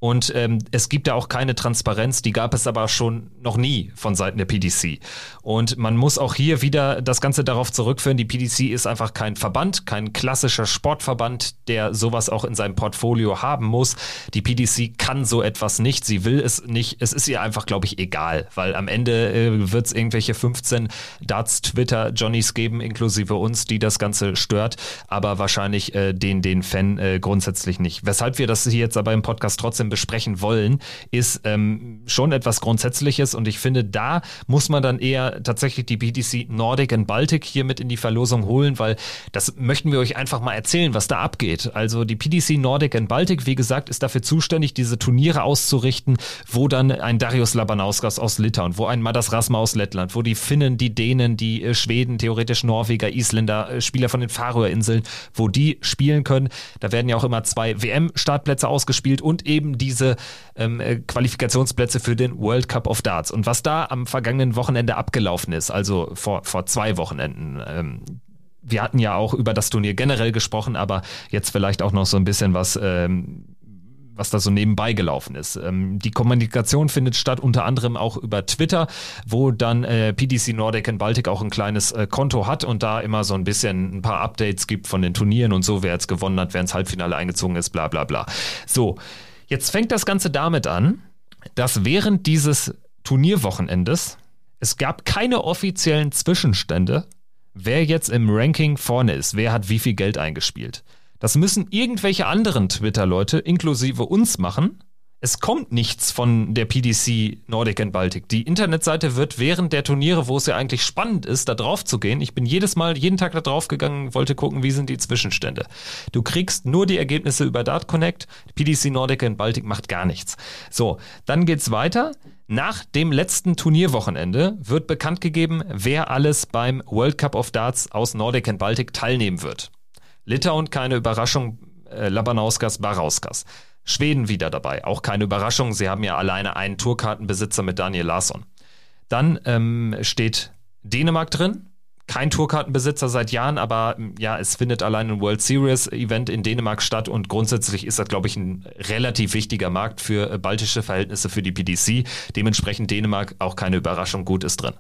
Und ähm, es gibt ja auch keine Transparenz, die gab es aber schon noch nie von Seiten der PDC. Und man muss auch hier wieder das Ganze darauf zurückführen, die PDC ist einfach kein Verband, kein klassischer Sportverband, der sowas auch in seinem Portfolio haben muss. Die PDC kann so etwas nicht, sie will es nicht. Es ist ihr einfach, glaube ich, egal, weil am Ende äh, wird es irgendwelche 15 Darts-Twitter-Johnnies geben, inklusive uns, die das Ganze stört, aber wahrscheinlich äh, den, den Fan äh, grundsätzlich nicht. Weshalb wir das hier jetzt aber im Podcast trotzdem besprechen wollen, ist ähm, schon etwas Grundsätzliches und ich finde, da muss man dann eher tatsächlich die BTC Nordic and Baltic hier mit in die Verlosung holen, weil das möchten wir euch einfach mal erzählen, was da abgeht. Also die PDC Nordic and Baltic, wie gesagt, ist dafür zuständig, diese Turniere auszurichten, wo dann ein Darius Labanauskas aus Litauen, wo ein Madas Rasma aus Lettland, wo die Finnen, die Dänen, die äh, Schweden, theoretisch Norweger, Isländer, äh, Spieler von den Färöerinseln, wo die spielen können. Da werden ja auch immer zwei WM-Startplätze ausgespielt und eben diese ähm, äh, Qualifikationsplätze für den World Cup of Darts. Und was da am vergangenen Wochenende abgelaufen ist, also vor, vor zwei Wochenenden, ähm, wir hatten ja auch über das Turnier generell gesprochen, aber jetzt vielleicht auch noch so ein bisschen was ähm, was da so nebenbei gelaufen ist. Ähm, die Kommunikation findet statt unter anderem auch über Twitter, wo dann äh, PDC Nordic and Baltic auch ein kleines äh, Konto hat und da immer so ein bisschen ein paar Updates gibt von den Turnieren und so, wer jetzt gewonnen hat, wer ins Halbfinale eingezogen ist, bla bla bla. So, Jetzt fängt das Ganze damit an, dass während dieses Turnierwochenendes es gab keine offiziellen Zwischenstände, wer jetzt im Ranking vorne ist, wer hat wie viel Geld eingespielt. Das müssen irgendwelche anderen Twitter-Leute inklusive uns machen es kommt nichts von der PDC Nordic and Baltic. Die Internetseite wird während der Turniere, wo es ja eigentlich spannend ist, da drauf zu gehen. Ich bin jedes Mal, jeden Tag da drauf gegangen, wollte gucken, wie sind die Zwischenstände. Du kriegst nur die Ergebnisse über Dart Connect. PDC Nordic and Baltic macht gar nichts. So, dann geht's weiter. Nach dem letzten Turnierwochenende wird bekannt gegeben, wer alles beim World Cup of Darts aus Nordic and Baltic teilnehmen wird. Litauen, keine Überraschung, äh, Labanauskas, Barauskas. Schweden wieder dabei. Auch keine Überraschung, sie haben ja alleine einen Tourkartenbesitzer mit Daniel Larsson. Dann ähm, steht Dänemark drin. Kein Tourkartenbesitzer seit Jahren, aber ja, es findet allein ein World Series Event in Dänemark statt und grundsätzlich ist das, glaube ich, ein relativ wichtiger Markt für äh, baltische Verhältnisse für die PDC. Dementsprechend Dänemark auch keine Überraschung, gut ist drin.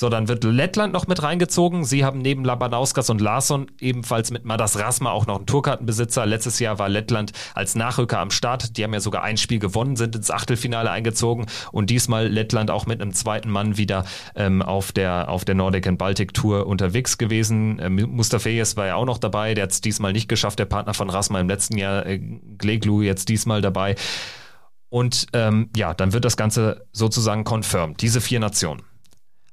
So, dann wird Lettland noch mit reingezogen. Sie haben neben Labanauskas und Larsson ebenfalls mit Madas Rasma auch noch einen Tourkartenbesitzer. Letztes Jahr war Lettland als Nachrücker am Start. Die haben ja sogar ein Spiel gewonnen, sind ins Achtelfinale eingezogen und diesmal Lettland auch mit einem zweiten Mann wieder ähm, auf der auf der Nordic and Baltic Tour unterwegs gewesen. Ähm, Mustafejes war ja auch noch dabei. Der hat es diesmal nicht geschafft. Der Partner von Rasma im letzten Jahr, äh, Gleglu, jetzt diesmal dabei. Und ähm, ja, dann wird das Ganze sozusagen confirmed. Diese vier Nationen.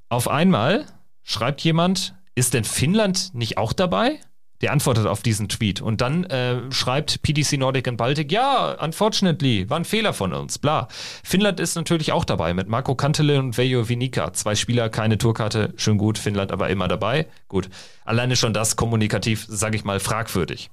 Auf einmal schreibt jemand, ist denn Finnland nicht auch dabei? Der antwortet auf diesen Tweet und dann äh, schreibt PDC Nordic and Baltic, ja, unfortunately, war ein Fehler von uns, bla. Finnland ist natürlich auch dabei mit Marco Kantele und Vejo Vinica. Zwei Spieler, keine Tourkarte, schön gut, Finnland aber immer dabei. Gut, alleine schon das kommunikativ, sage ich mal, fragwürdig.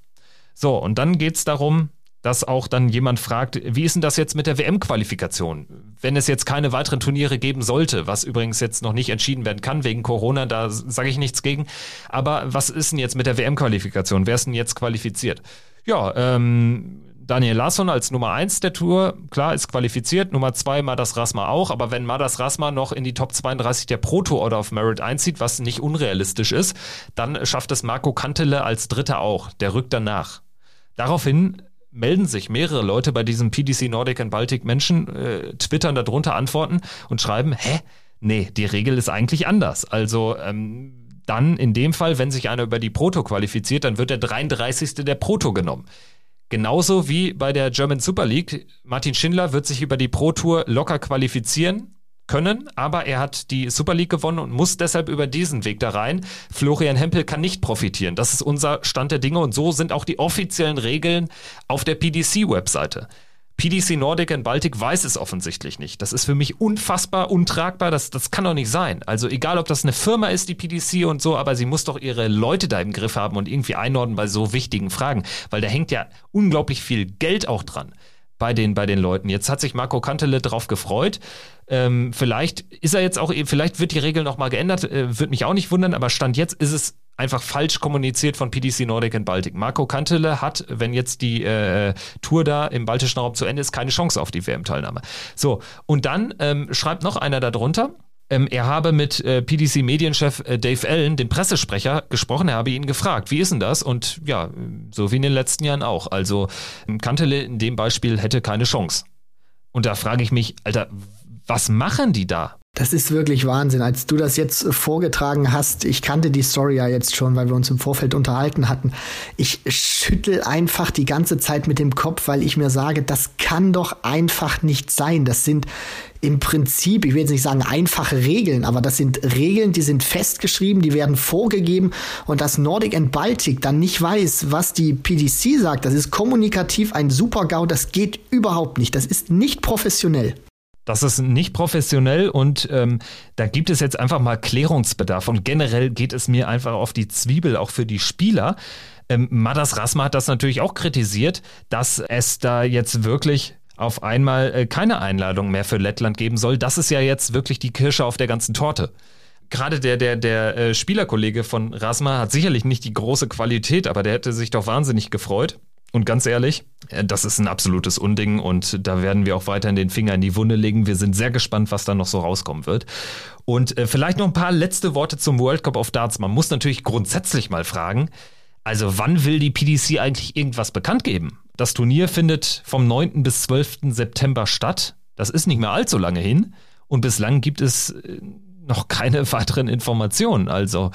So, und dann geht's darum, dass auch dann jemand fragt, wie ist denn das jetzt mit der WM-Qualifikation? Wenn es jetzt keine weiteren Turniere geben sollte, was übrigens jetzt noch nicht entschieden werden kann wegen Corona, da sage ich nichts gegen. Aber was ist denn jetzt mit der WM-Qualifikation? Wer ist denn jetzt qualifiziert? Ja, ähm, Daniel Larsson als Nummer eins der Tour, klar, ist qualifiziert. Nummer zwei Madas Rasma auch. Aber wenn Madas Rasma noch in die Top 32 der Pro Tour Order of Merit einzieht, was nicht unrealistisch ist, dann schafft es Marco Kantele als Dritter auch. Der rückt danach. Daraufhin melden sich mehrere Leute bei diesem PDC Nordic and Baltic Menschen, äh, twittern darunter, antworten und schreiben, hä? Nee, die Regel ist eigentlich anders. Also ähm, dann in dem Fall, wenn sich einer über die Proto qualifiziert, dann wird der 33. der Proto genommen. Genauso wie bei der German Super League. Martin Schindler wird sich über die Pro Tour locker qualifizieren können, aber er hat die Super League gewonnen und muss deshalb über diesen Weg da rein. Florian Hempel kann nicht profitieren. Das ist unser Stand der Dinge und so sind auch die offiziellen Regeln auf der PDC-Webseite. PDC Nordic and Baltic weiß es offensichtlich nicht. Das ist für mich unfassbar, untragbar. Das, das kann doch nicht sein. Also egal, ob das eine Firma ist, die PDC und so, aber sie muss doch ihre Leute da im Griff haben und irgendwie einordnen bei so wichtigen Fragen, weil da hängt ja unglaublich viel Geld auch dran bei den, bei den Leuten. Jetzt hat sich Marco Kantele drauf gefreut. Ähm, vielleicht ist er jetzt auch, vielleicht wird die Regel nochmal geändert, äh, wird mich auch nicht wundern, aber Stand jetzt ist es einfach falsch kommuniziert von PDC Nordic in Baltic. Marco Kantele hat, wenn jetzt die äh, Tour da im baltischen Raum zu Ende ist, keine Chance auf die WM-Teilnahme. So, und dann ähm, schreibt noch einer darunter, ähm, er habe mit äh, PDC-Medienchef äh, Dave Allen, dem Pressesprecher, gesprochen. Er habe ihn gefragt, wie ist denn das? Und ja, so wie in den letzten Jahren auch. Also ähm, Kantele in dem Beispiel hätte keine Chance. Und da frage ich mich, Alter, was machen die da? Das ist wirklich Wahnsinn. Als du das jetzt vorgetragen hast, ich kannte die Story ja jetzt schon, weil wir uns im Vorfeld unterhalten hatten. Ich schüttel einfach die ganze Zeit mit dem Kopf, weil ich mir sage, das kann doch einfach nicht sein. Das sind im Prinzip, ich will jetzt nicht sagen einfache Regeln, aber das sind Regeln, die sind festgeschrieben, die werden vorgegeben und dass Nordic and Baltic dann nicht weiß, was die PDC sagt, das ist kommunikativ ein Super-GAU, das geht überhaupt nicht. Das ist nicht professionell. Das ist nicht professionell und ähm, da gibt es jetzt einfach mal Klärungsbedarf. Und generell geht es mir einfach auf die Zwiebel, auch für die Spieler. Ähm, Madas Rasma hat das natürlich auch kritisiert, dass es da jetzt wirklich auf einmal äh, keine Einladung mehr für Lettland geben soll. Das ist ja jetzt wirklich die Kirsche auf der ganzen Torte gerade der, der, der äh, Spielerkollege von Rasma hat sicherlich nicht die große Qualität, aber der hätte sich doch wahnsinnig gefreut. Und ganz ehrlich, äh, das ist ein absolutes Unding und da werden wir auch weiterhin den Finger in die Wunde legen. Wir sind sehr gespannt, was da noch so rauskommen wird. Und äh, vielleicht noch ein paar letzte Worte zum World Cup of Darts. Man muss natürlich grundsätzlich mal fragen, also wann will die PDC eigentlich irgendwas bekannt geben? Das Turnier findet vom 9. bis 12. September statt. Das ist nicht mehr allzu lange hin. Und bislang gibt es äh, noch keine weiteren Informationen. Also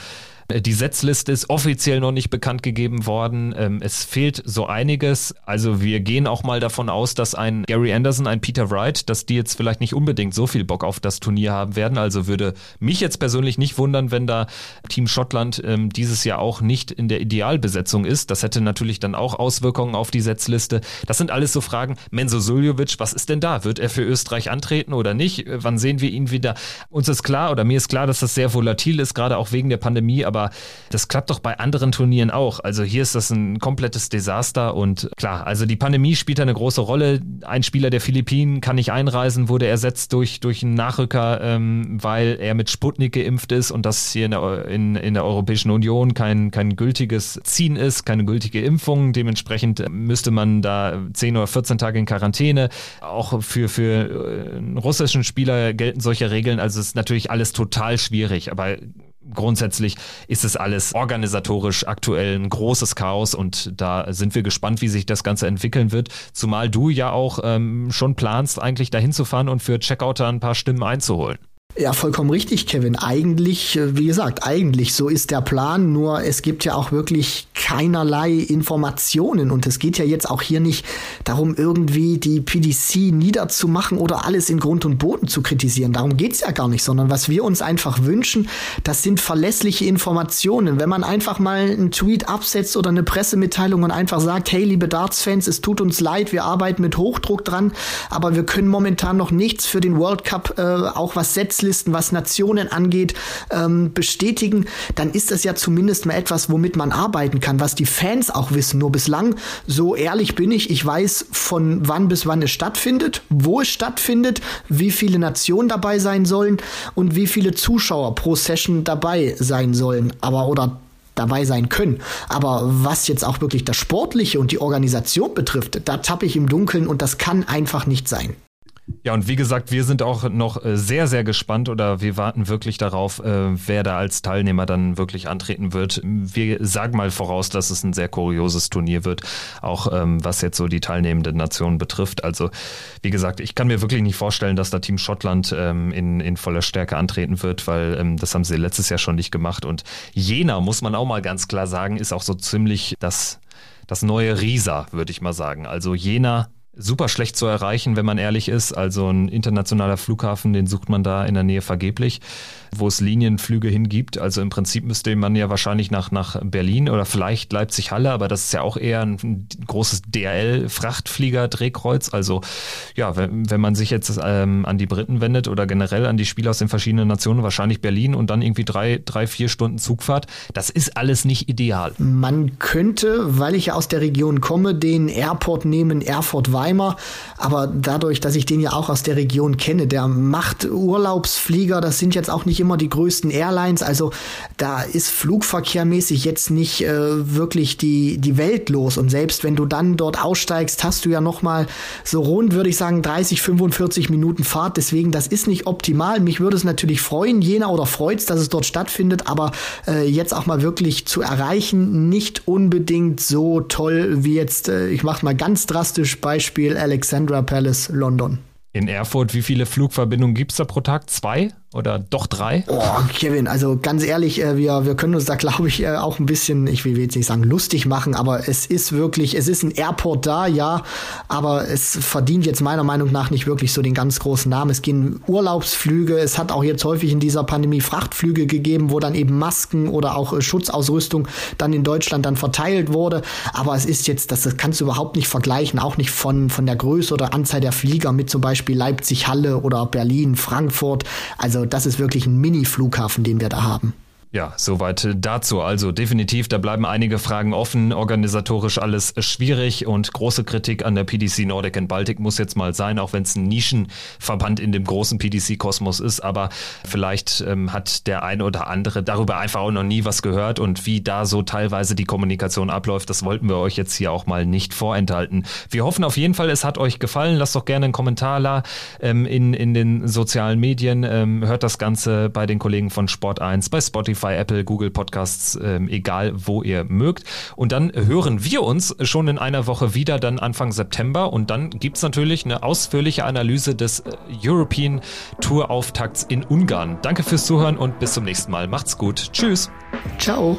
die Setzliste ist offiziell noch nicht bekannt gegeben worden. Ähm, es fehlt so einiges. Also wir gehen auch mal davon aus, dass ein Gary Anderson, ein Peter Wright, dass die jetzt vielleicht nicht unbedingt so viel Bock auf das Turnier haben werden. Also würde mich jetzt persönlich nicht wundern, wenn da Team Schottland ähm, dieses Jahr auch nicht in der Idealbesetzung ist. Das hätte natürlich dann auch Auswirkungen auf die Setzliste. Das sind alles so Fragen. Menzo Suljovic, was ist denn da? Wird er für Österreich antreten oder nicht? Äh, wann sehen wir ihn wieder? Uns ist klar oder mir ist klar, dass das sehr volatil ist, gerade auch wegen der Pandemie, aber aber das klappt doch bei anderen Turnieren auch. Also hier ist das ein komplettes Desaster und klar, also die Pandemie spielt eine große Rolle. Ein Spieler der Philippinen kann nicht einreisen, wurde ersetzt durch, durch einen Nachrücker, ähm, weil er mit Sputnik geimpft ist und das hier in der, in, in der Europäischen Union kein, kein gültiges Ziehen ist, keine gültige Impfung. Dementsprechend müsste man da 10 oder 14 Tage in Quarantäne. Auch für, für äh, einen russischen Spieler gelten solche Regeln. Also es ist natürlich alles total schwierig. Aber grundsätzlich ist es alles organisatorisch aktuell ein großes Chaos und da sind wir gespannt, wie sich das Ganze entwickeln wird. Zumal du ja auch ähm, schon planst, eigentlich dahin zu fahren und für Checkouter ein paar Stimmen einzuholen. Ja, vollkommen richtig, Kevin. Eigentlich, äh, wie gesagt, eigentlich so ist der Plan, nur es gibt ja auch wirklich keinerlei Informationen und es geht ja jetzt auch hier nicht darum, irgendwie die PDC niederzumachen oder alles in Grund und Boden zu kritisieren. Darum geht's ja gar nicht, sondern was wir uns einfach wünschen, das sind verlässliche Informationen. Wenn man einfach mal einen Tweet absetzt oder eine Pressemitteilung und einfach sagt, hey, liebe Darts-Fans, es tut uns leid, wir arbeiten mit Hochdruck dran, aber wir können momentan noch nichts für den World Cup, äh, auch was Setzlisten Ranglisten, was Nationen angeht, ähm, bestätigen, dann ist das ja zumindest mal etwas, womit man arbeiten kann, was die Fans auch wissen. Nur bislang, so ehrlich bin ich, ich weiß von wann bis wann es stattfindet, wo es stattfindet, wie viele Nationen dabei sein sollen und wie viele Zuschauer pro Session dabei sein sollen. Aber oder dabei sein können. Aber was jetzt auch wirklich das Sportliche und die Organisation betrifft, da tappe ich im Dunkeln und das kann einfach nicht sein. Ja, und wie gesagt, wir sind auch noch äh, sehr, sehr gespannt oder wir warten wirklich darauf, äh, wer da als Teilnehmer dann wirklich antreten wird. Wir sagen mal voraus, dass es ein sehr kurioses Turnier wird, auch ähm, was jetzt so die teilnehmenden Nationen betrifft. Also, wie gesagt, ich kann mir wirklich nicht vorstellen, dass da Team Schottland ähm, in, in voller Stärke antreten wird, weil ähm, das haben sie letztes Jahr schon nicht gemacht. Und Jena, muss man auch mal ganz klar sagen, ist auch so ziemlich das, das neue Risa, würde ich mal sagen. Also Jena super schlecht zu erreichen, wenn man ehrlich ist. Also ein internationaler Flughafen, den sucht man da in der Nähe vergeblich, wo es Linienflüge hingibt. Also im Prinzip müsste man ja wahrscheinlich nach, nach Berlin oder vielleicht Leipzig-Halle, aber das ist ja auch eher ein großes DRL-Frachtflieger-Drehkreuz. Also ja, wenn, wenn man sich jetzt ähm, an die Briten wendet oder generell an die Spieler aus den verschiedenen Nationen, wahrscheinlich Berlin und dann irgendwie drei, drei, vier Stunden Zugfahrt, das ist alles nicht ideal. Man könnte, weil ich ja aus der Region komme, den Airport nehmen, Erfurt Weimar Weimar. Aber dadurch, dass ich den ja auch aus der Region kenne, der macht Urlaubsflieger, das sind jetzt auch nicht immer die größten Airlines. Also da ist flugverkehrmäßig jetzt nicht äh, wirklich die, die Welt los. Und selbst wenn du dann dort aussteigst, hast du ja noch mal so rund, würde ich sagen, 30, 45 Minuten Fahrt. Deswegen, das ist nicht optimal. Mich würde es natürlich freuen, Jena oder freut's, dass es dort stattfindet. Aber äh, jetzt auch mal wirklich zu erreichen, nicht unbedingt so toll wie jetzt, äh, ich mache mal ganz drastisch Beispiel Beispiel Alexandra Palace, London. In Erfurt, wie viele Flugverbindungen gibt es da pro Tag? Zwei? Oder doch drei? Oh, Kevin, also ganz ehrlich, äh, wir, wir können uns da, glaube ich, äh, auch ein bisschen, ich will jetzt nicht sagen lustig machen, aber es ist wirklich, es ist ein Airport da, ja, aber es verdient jetzt meiner Meinung nach nicht wirklich so den ganz großen Namen. Es gehen Urlaubsflüge, es hat auch jetzt häufig in dieser Pandemie Frachtflüge gegeben, wo dann eben Masken oder auch äh, Schutzausrüstung dann in Deutschland dann verteilt wurde, aber es ist jetzt, das, das kannst du überhaupt nicht vergleichen, auch nicht von, von der Größe oder Anzahl der Flieger mit zum Beispiel Leipzig, Halle oder Berlin, Frankfurt, also also das ist wirklich ein Mini-Flughafen, den wir da haben. Ja, soweit dazu. Also definitiv, da bleiben einige Fragen offen. Organisatorisch alles schwierig und große Kritik an der PDC Nordic and Baltic muss jetzt mal sein, auch wenn es ein Nischenverband in dem großen PDC-Kosmos ist. Aber vielleicht ähm, hat der ein oder andere darüber einfach auch noch nie was gehört und wie da so teilweise die Kommunikation abläuft, das wollten wir euch jetzt hier auch mal nicht vorenthalten. Wir hoffen auf jeden Fall, es hat euch gefallen. Lasst doch gerne einen Kommentar da ähm, in, in den sozialen Medien. Ähm, hört das Ganze bei den Kollegen von Sport 1, bei Spotify Spotify, Apple, Google Podcasts, ähm, egal wo ihr mögt. Und dann hören wir uns schon in einer Woche wieder, dann Anfang September. Und dann gibt es natürlich eine ausführliche Analyse des äh, European Tour Auftakts in Ungarn. Danke fürs Zuhören und bis zum nächsten Mal. Macht's gut. Tschüss. Ciao.